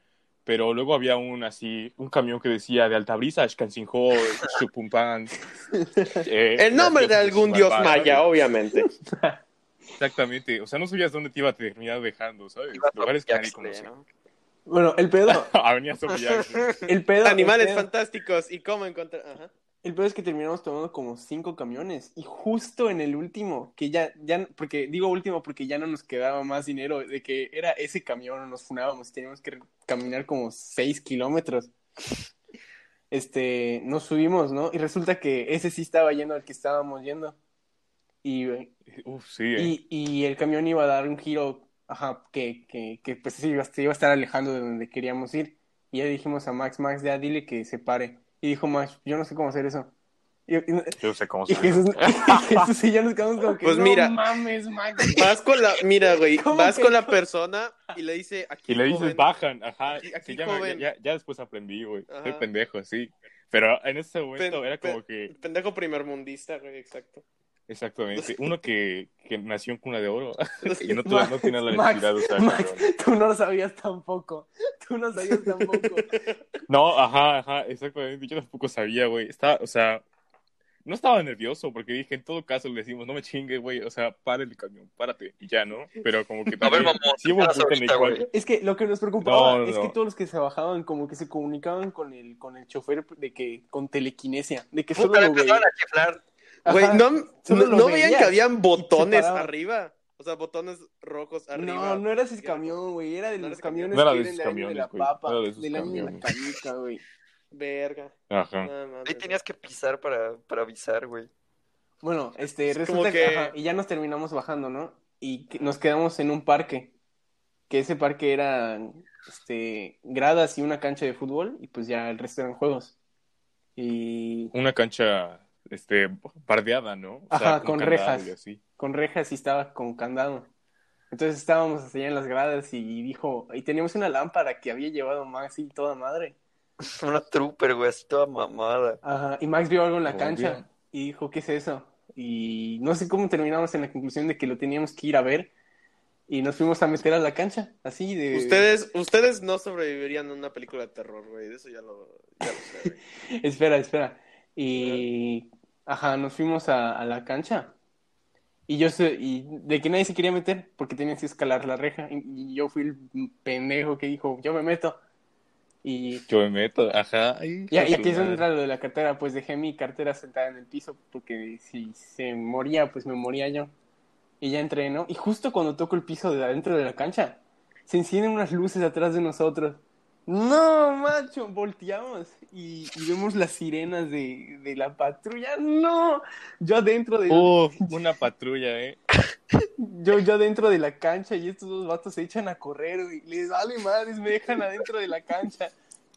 pero luego había un así, un camión que decía de Altabrisa a Xcancinjó, Chupumpan. eh, El nombre de algún dios maya, obviamente. Exactamente. O sea, no sabías dónde te iba a terminar dejando, ¿sabes? Lugares que nadie. ¿no? Bueno, el pedo, Avenida Sofía. el pedo. Animales el pedo, fantásticos y cómo encontrar. Ajá. el pedo es que terminamos tomando como cinco camiones y justo en el último, que ya, ya, porque digo último porque ya no nos quedaba más dinero, de que era ese camión, nos funábamos y teníamos que caminar como seis kilómetros. Este, nos subimos, ¿no? Y resulta que ese sí estaba yendo al que estábamos yendo. Y, Uf, sí. eh. y, y el camión iba a dar un giro, ajá, que, que, que pues se iba, se iba a estar alejando de donde queríamos ir. Y ya dijimos a Max, Max, ya dile que se pare. Y dijo Max, yo no sé cómo hacer eso. Y, y- Yo sé cómo y se Jesús, y Jesús y yo nos quedamos como que, Pues no mira. mames, Max. Vas con la. Mira, güey. ¿Cómo Vas que con la no? persona y le dice. Aquí, Y le dices, joven, bajan, ajá. Aquí- aquí, se llama- joven. ya, ya después aprendí, güey. Soy pendejo, sí. Pero en ese momento pen- era como pen- que, Pendejo primermundista, güey, exacto. Exactamente, uno que, que nació en cuna de oro y no, Max, no tenía la Max, necesidad de usar Max, tú no lo sabías tampoco. Tú no sabías tampoco. No, ajá, ajá, exactamente. Yo tampoco sabía, güey. Estaba, o sea, no estaba nervioso porque dije, en todo caso le decimos, no me chingue, güey. O sea, para el camión, párate. Y ya, ¿no? Pero como que A ver, también, mamón, sí ahorita, cual. Es que lo que nos preocupaba No, no, es que todos los que se bajaban como que se comunicaban con el, con el chofer de que, con telequinesia, de que solo lo a chiflar. Güey, no, no, veían que habían botones arriba. O sea, botones rojos arriba. No, no era ese camión, güey, era de No los camiones No era que de eran esos del año de la camiones, güey. papa, era de del año de la canica, güey. Verga. ajá. No, mames, Ahí tenías que pisar para, para avisar, güey. Bueno, este, Es resulta que, que- ajá, y ya nos terminamos bajando, ¿no? Y que- nos quedamos en un parque, que ese parque era, este, gradas y una cancha de fútbol, y pues ya el resto eran juegos. Y Una cancha, este, bardeada, ¿no? O Ajá, con rejas. y así. con rejas y estaba con candado. Entonces estábamos allá en las gradas y dijo, y teníamos una lámpara que había llevado Max y toda madre. Una trooper, güey, así toda mamada. Ajá, y Max vio algo en la Muy cancha bien. y dijo, ¿qué es eso? Y no sé cómo terminamos en la conclusión de que lo teníamos que ir a ver y nos fuimos a meter a la cancha, así de... Ustedes, ustedes no sobrevivirían a una película de terror, güey. De eso ya lo, ya lo sé. Espera, espera. Y, ajá, nos fuimos a, a la cancha. Y yo sé, y de que nadie se quería meter porque tenías que escalar la reja. Y, yo fui el pendejo que dijo, yo me meto. Y, Yo me meto, ajá. ay, y, y aquí es donde entra lo de la cartera. Pues dejé mi cartera sentada en el piso porque si se moría, pues me moría yo. Y ya entré, ¿no? Y justo cuando toco el piso de adentro de la cancha, se encienden unas luces atrás de nosotros. No, macho, volteamos y, y vemos las sirenas de, de la patrulla. No, yo adentro de Uf, una patrulla, ¿eh? yo, yo adentro de la cancha y estos dos vatos se echan a correr y les vale madres, me dejan adentro de la cancha.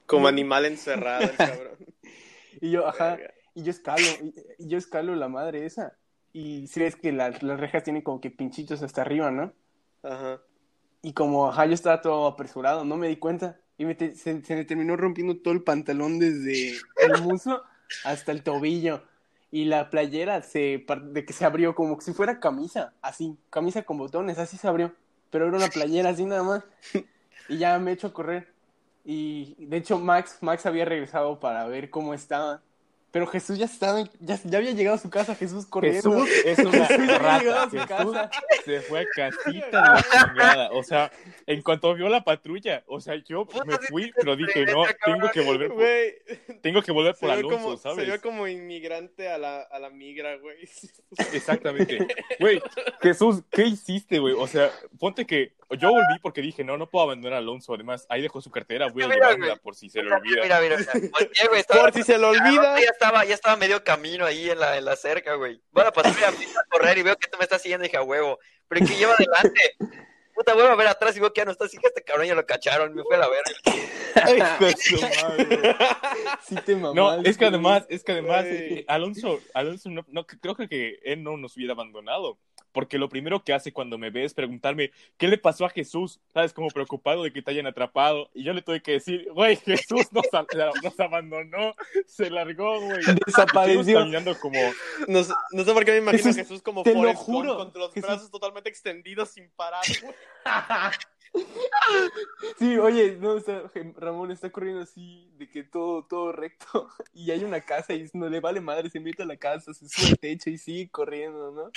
Como animal encerrado, el cabrón. Y yo, ajá, y yo escalo, y, yo escalo la madre esa. Y si ves que las rejas tienen como que pinchitos hasta arriba, ¿no? Ajá. Y como, ajá, yo estaba todo apresurado, no me di cuenta. Y me se, se me terminó rompiendo todo el pantalón desde el muslo hasta el tobillo. Y la playera se, de que se abrió como si fuera camisa, así, camisa con botones, así se abrió. Pero era una playera así nada más. Y ya me echo a correr. Y de hecho Max, Max había regresado para ver cómo estaba. Pero Jesús ya estaba, ya, ya había llegado a su casa, Jesús corriendo. Jesús es una Jesús había rata. a su Jesús casa. se fue a casita de la chingada. O sea, en cuanto vio la patrulla, o sea, yo me fui, pero dije, no, tengo que volver por, tengo que volver por Alonso, como, se ¿sabes? vio como inmigrante a la, a la migra, güey. Exactamente. Güey, Jesús, ¿qué hiciste, güey? O sea, ponte que yo volví porque dije, no, no puedo abandonar a Alonso. Además, ahí dejó su cartera, voy a llevármela güey. por si se le olvida. Mira, mira, mira. Por si se lo olvida. Ya estaba, ya estaba medio camino ahí en la, en la cerca, güey. Voy a pasar a, a correr y veo que tú me estás siguiendo dije, a huevo. Pero que lleva adelante. Puta, vuelvo a ver atrás y veo que ya no está así que este cabrón ya lo cacharon. Me fue a la verga. Madre. Sí te No, mamaste, es que además, es que además, eh, Alonso, Alonso no, no, creo que él no nos hubiera abandonado. Porque lo primero que hace cuando me ve es preguntarme, ¿qué le pasó a Jesús? ¿Sabes? Como preocupado de que te hayan atrapado. Y yo le tuve que decir, güey, Jesús nos, abandonó, se largó, güey. Desapareció. caminando como, No, sé- no sé por qué me imagino Jesús, a Jesús como te lo Forrest juro. con los Jesús. brazos totalmente extendidos sin parar. güey. Sí, oye, no, está- Ramón está corriendo así, de que todo, todo recto, y hay una casa y no le vale madre, se mete a la casa, se sube al techo y sigue corriendo, ¿no?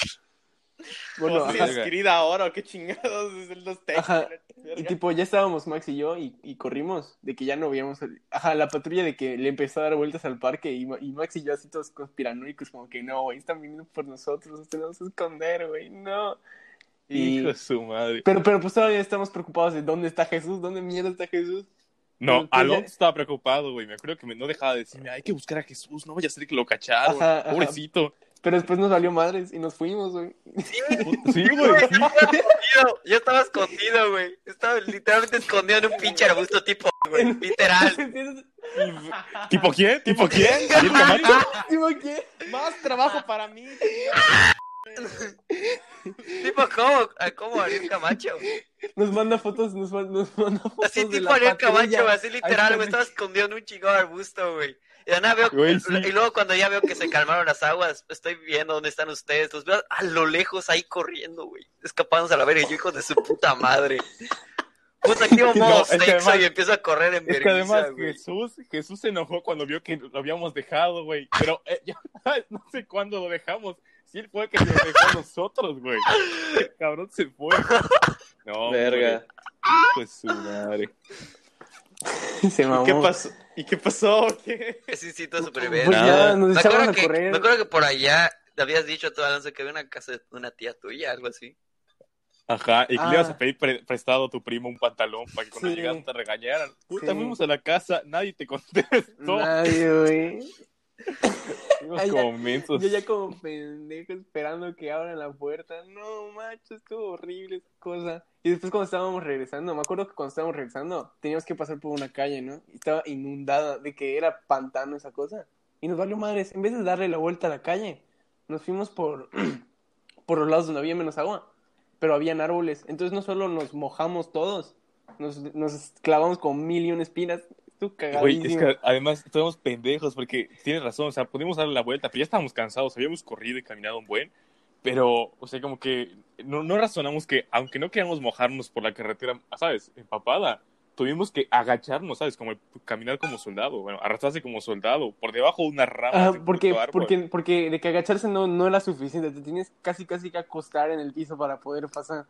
Bueno, si verga. escrida ahora, qué chingados es el los textos. Ajá. Y tipo, ya estábamos Max y yo, y, y corrimos, de que ya no veíamos, al- ajá, la patrulla de que le empezó a dar vueltas al parque, y, Ma- y Max y yo así todos conspiranoicos, como que no, güey, están viniendo por nosotros, nos tenemos que esconder, güey, no. Y... hijo de su madre. Pero, pero pues todavía estamos preocupados de dónde está Jesús, dónde mierda está Jesús. No, ya- Alonso estaba preocupado, güey. Me acuerdo que me- no dejaba de decirme, hay que buscar a Jesús, no vaya a ser que lo cacharon. Pobrecito. Pero después nos valió madres y nos fuimos, güey. Sí, güey, sí. Yo estaba escondido, güey. Estaba literalmente escondido en un pinche arbusto tipo, güey. Literal. ¿Tipo quién? ¿Tipo quién? ¿Tipo qué? Más trabajo para mí. Tipo, ¿cómo? ¿A ¿Cómo Ariel Camacho? Nos manda fotos, nos, ma- nos manda fotos Así tipo Ariel Camacho. Así literal, güey. Estaba escondido en un chingón arbusto, güey. Y, de nada veo, Güey, sí. y luego cuando ya veo que se calmaron las aguas, estoy viendo dónde están ustedes. Los veo a lo lejos ahí corriendo, güey. Escapándose a la verga. Yo, hijo de su puta madre. Puta, activo No, modo sexo además- y empiezo a correr en Es que vergüenza, además güey. Jesús, Jesús se enojó cuando vio que lo habíamos dejado, güey. Pero eh, ya, no sé cuándo lo dejamos. Si él fue el que nos dejó a nosotros, güey. El cabrón se fue. No, Verga. Pues su madre. Se mamó. ¿Qué pasó? ¿Y qué pasó? ¿Qué? Ese instinto de Pues supervivencia. Me acuerdo, a que, correr. me acuerdo que por allá te habías dicho tú, Alonso, que había una casa de una tía tuya, algo así. Ajá, y que Ah. le ibas a pedir pre- prestado a tu primo un pantalón para que cuando Sí. llegaras te regañaran. Puta, Sí. fuimos a la casa, nadie te contestó. Nadie, güey. Ay, como. Yo ya como pendejo esperando que abran la puerta. No, macho, estuvo horrible esa cosa. Y después cuando estábamos regresando, me acuerdo que cuando estábamos regresando, teníamos que pasar por una calle, ¿no? Y estaba inundada de que era pantano esa cosa. Y nos valió madres. En vez de darle la vuelta a la calle, nos fuimos por, por los lados donde había menos agua. Pero habían árboles. Entonces no solo nos mojamos todos, nos, nos clavamos con mil y una espinas. Estuvo Güey, es que además estábamos pendejos porque tienes razón, o sea, pudimos darle la vuelta, pero ya estábamos cansados, habíamos corrido y caminado un buen, pero, o sea, como que no, no razonamos que, aunque no queríamos mojarnos por la carretera, ¿sabes? Empapada, tuvimos que agacharnos, ¿sabes? Como caminar como soldado, bueno, arrastrarse como soldado, por debajo de unas ramas. Ah, porque, porque, porque de que agacharse no, no era suficiente, te tienes casi casi que acostar en el piso para poder pasar.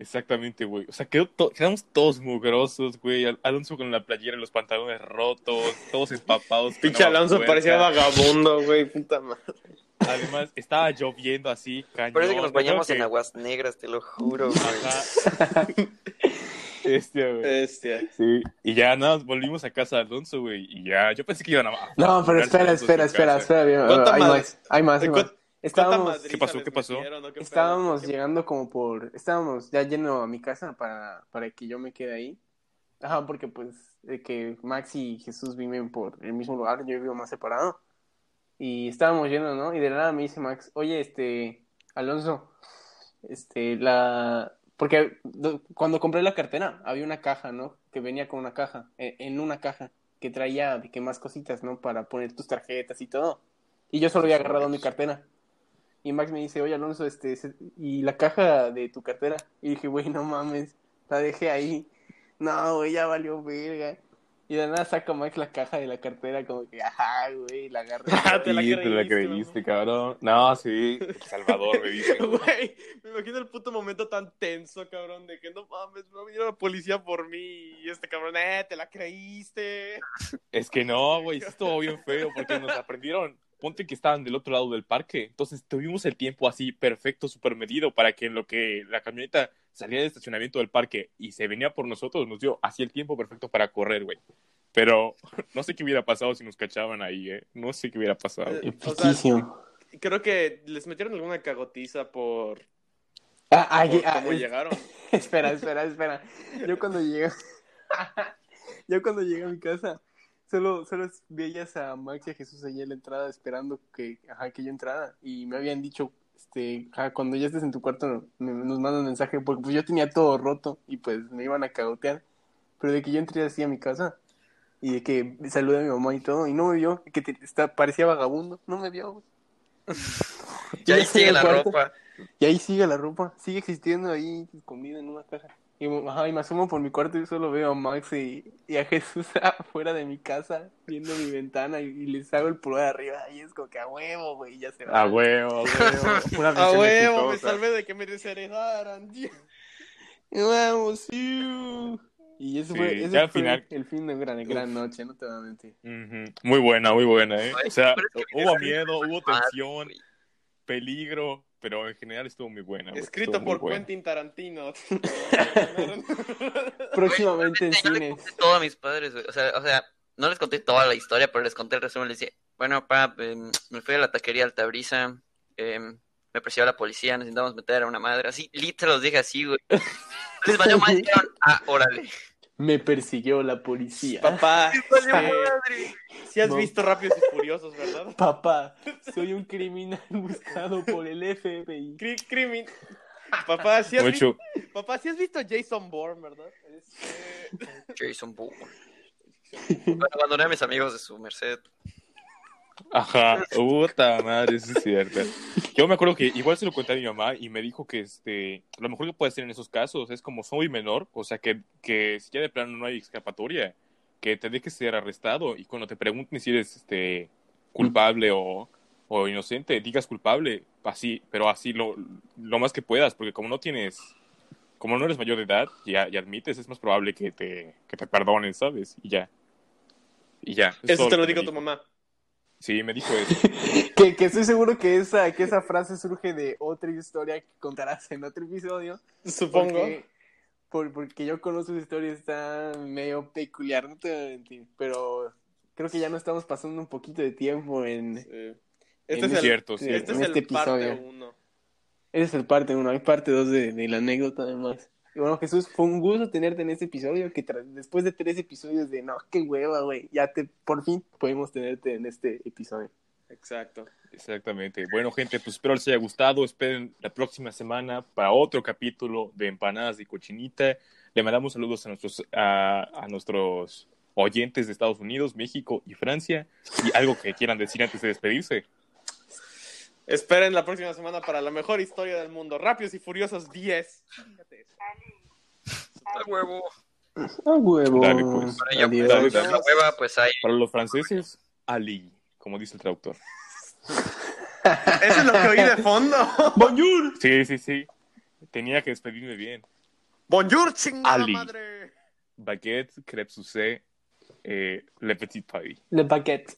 Exactamente, güey. O sea, quedó to- quedamos todos mugrosos, güey. Al- Alonso con la playera y los pantalones rotos, todos empapados. Pinche Alonso parecía vagabundo, güey. Puta madre. Además, estaba lloviendo así, cañón. Parece que nos bañamos en aguas negras, te lo juro, güey. Ajá. Este, güey. Bestia. Sí, y ya nada, volvimos a casa de Alonso, güey, y ya, yo pensé que iban a... No, pero espera, espera, espera, espera, bien. ¿Cuánta hay más, hay más, hay ¿Cu- más. ¿Cuánta Estábamos, ¿Qué pasó? ¿Qué pasó? metieron, qué estábamos ¿Qué- llegando como por, estábamos ya yendo a mi casa para, para que yo me quede ahí. Ajá, porque pues de que Max y Jesús viven por el mismo lugar, yo vivo más separado. Y estábamos yendo, ¿no? Y de la nada me dice Max, oye, este, Alonso, este, la, Porque do- cuando compré la cartera había una caja, ¿no? Que venía con una caja, e- en una caja, que traía de que más cositas, ¿no? Para poner tus tarjetas y todo. Y yo solo había agarrado mi cartera. Y Max me dice, oye Alonso, este, y la caja de tu cartera. Y dije, güey, no mames, la dejé ahí. No, güey, ya valió verga. Y de nada saca Max la caja de la cartera, como que, ajá, güey, la agarré. Te la Sí, te la creíste, cabrón. No, sí. El Salvador, me dice. Güey, me imagino el puto momento tan tenso, cabrón, de que no mames, a venir la policía por mí y este cabrón, eh, te la creíste. Es que no, güey, sí estuvo bien feo porque nos aprendieron. Ponte que estaban del otro lado del parque. Entonces tuvimos el tiempo así perfecto, súper medido para que en lo que la camioneta salía del estacionamiento del parque y se venía por nosotros, nos dio así el tiempo perfecto para correr, güey. Pero no sé qué hubiera pasado si nos cachaban ahí, ¿eh? No sé qué hubiera pasado. Eh, Epiquísimo. Creo que les metieron alguna cagotiza por, Ah, ah, por ah, cómo llegaron. espera, espera, espera. Yo cuando llegué, yo cuando llegué a mi casa, solo, solo veías a Max y a Jesús allá en la entrada esperando que, ajá, que yo entrara. Y me habían dicho, este, ajá, cuando ya estés en tu cuarto, me- nos mandan mensaje, porque pues yo tenía todo roto y pues me iban a cagotear. Pero de que yo entré así a mi casa y de que saludé a mi mamá y todo, y no me vio, que te- está, parecía vagabundo, no me vio. Ya ahí sigue la cuarto. ropa. Y ahí sigue la ropa, sigue existiendo ahí escondida en una caja. Y, ajá, y me asomo por mi cuarto y solo veo a Max y, y a Jesús afuera de mi casa viendo mi ventana y, y les hago el pulgar arriba y es como que a huevo, güey, ya se va. A huevo, a huevo. Una A huevo, me salvé de que me desheredaran. Vamos, sí. Y ese Sí, fue, ese fue final- el fin de una gran, gran noche, no te voy a mentir. Muy buena, muy buena, ¿eh? O sea, hubo miedo, hubo tensión, peligro, pero en general estuvo muy buena. Escrito muy por buena. Quentin Tarantino. Próximamente en cines. todo a mis padres, güey. O sea, o sea, no les conté toda la historia, pero les conté el resumen. Les dije, bueno, papá, em, me fui a la taquería Altabrisa, em, me persiguió la policía, necesitamos meter a una madre. Así, lit, se los dije así, güey. Les valió más y dijeron, ah, órale. Me persiguió la policía. Papá, madre. sí has No. visto Rápidos y Furiosos, ¿verdad? Papá, soy un criminal buscado por el FBI. Cri- crimin. Papá, sí has Mucho. visto, papá, sí has visto Jason Bourne, ¿verdad? Este, Jason Bourne. Bueno, abandoné a mis amigos de su merced. Ajá, puta madre, eso es cierto. Yo me acuerdo que igual se lo conté a mi mamá y me dijo que este, lo mejor que puede hacer en esos casos es como soy menor, o sea que, que si ya de plano no hay escapatoria, que te dejes ser arrestado y cuando te pregunten si eres este culpable o, o inocente, digas culpable, así, pero así lo, lo más que puedas, porque como no tienes, como no eres mayor de edad y, y admites, es más probable que te, que te perdonen, ¿sabes? Y ya. Y ya. es Eso te lo dijo me tu mamá. Sí, me dijo eso. Que, que estoy seguro que esa, que esa frase surge de otra historia que contarás en otro episodio. Supongo. Porque, por- porque yo conozco su historia, está medio peculiar, no te voy a mentir. Pero creo que ya no estamos pasando un poquito de tiempo en... Sí. Este es Es el, cierto, sí. este es en el este parte episodio. uno. Ese es el parte uno, hay parte dos de, de la anécdota además. Y bueno, Jesús, fue un gusto tenerte en este episodio, que después de tres episodios de, no, qué hueva, güey, ya te, por fin podemos tenerte en este episodio. Exacto. Exactamente. Bueno, gente, pues espero les haya gustado. Esperen la próxima semana para otro capítulo de Empanadas de Cochinita. Le mandamos saludos a nuestros, a, a nuestros oyentes de Estados Unidos, México y Francia. Y algo que quieran decir antes de despedirse. Esperen la próxima semana para la mejor historia del mundo. Rápidos y Furiosos 10. A huevo. A huevo. Dale, pues. Para ello, Adiós. Dale, pues, dale. la hueva, pues ahí. Para los franceses, Ali, como dice el traductor. Eso es lo que oí de fondo. Bonjour. Sí, sí, sí. Tenía que despedirme bien. Bonjour, chingada Ali. madre. Baguette, crêpe sucé, eh, le petit paris. Le baguette.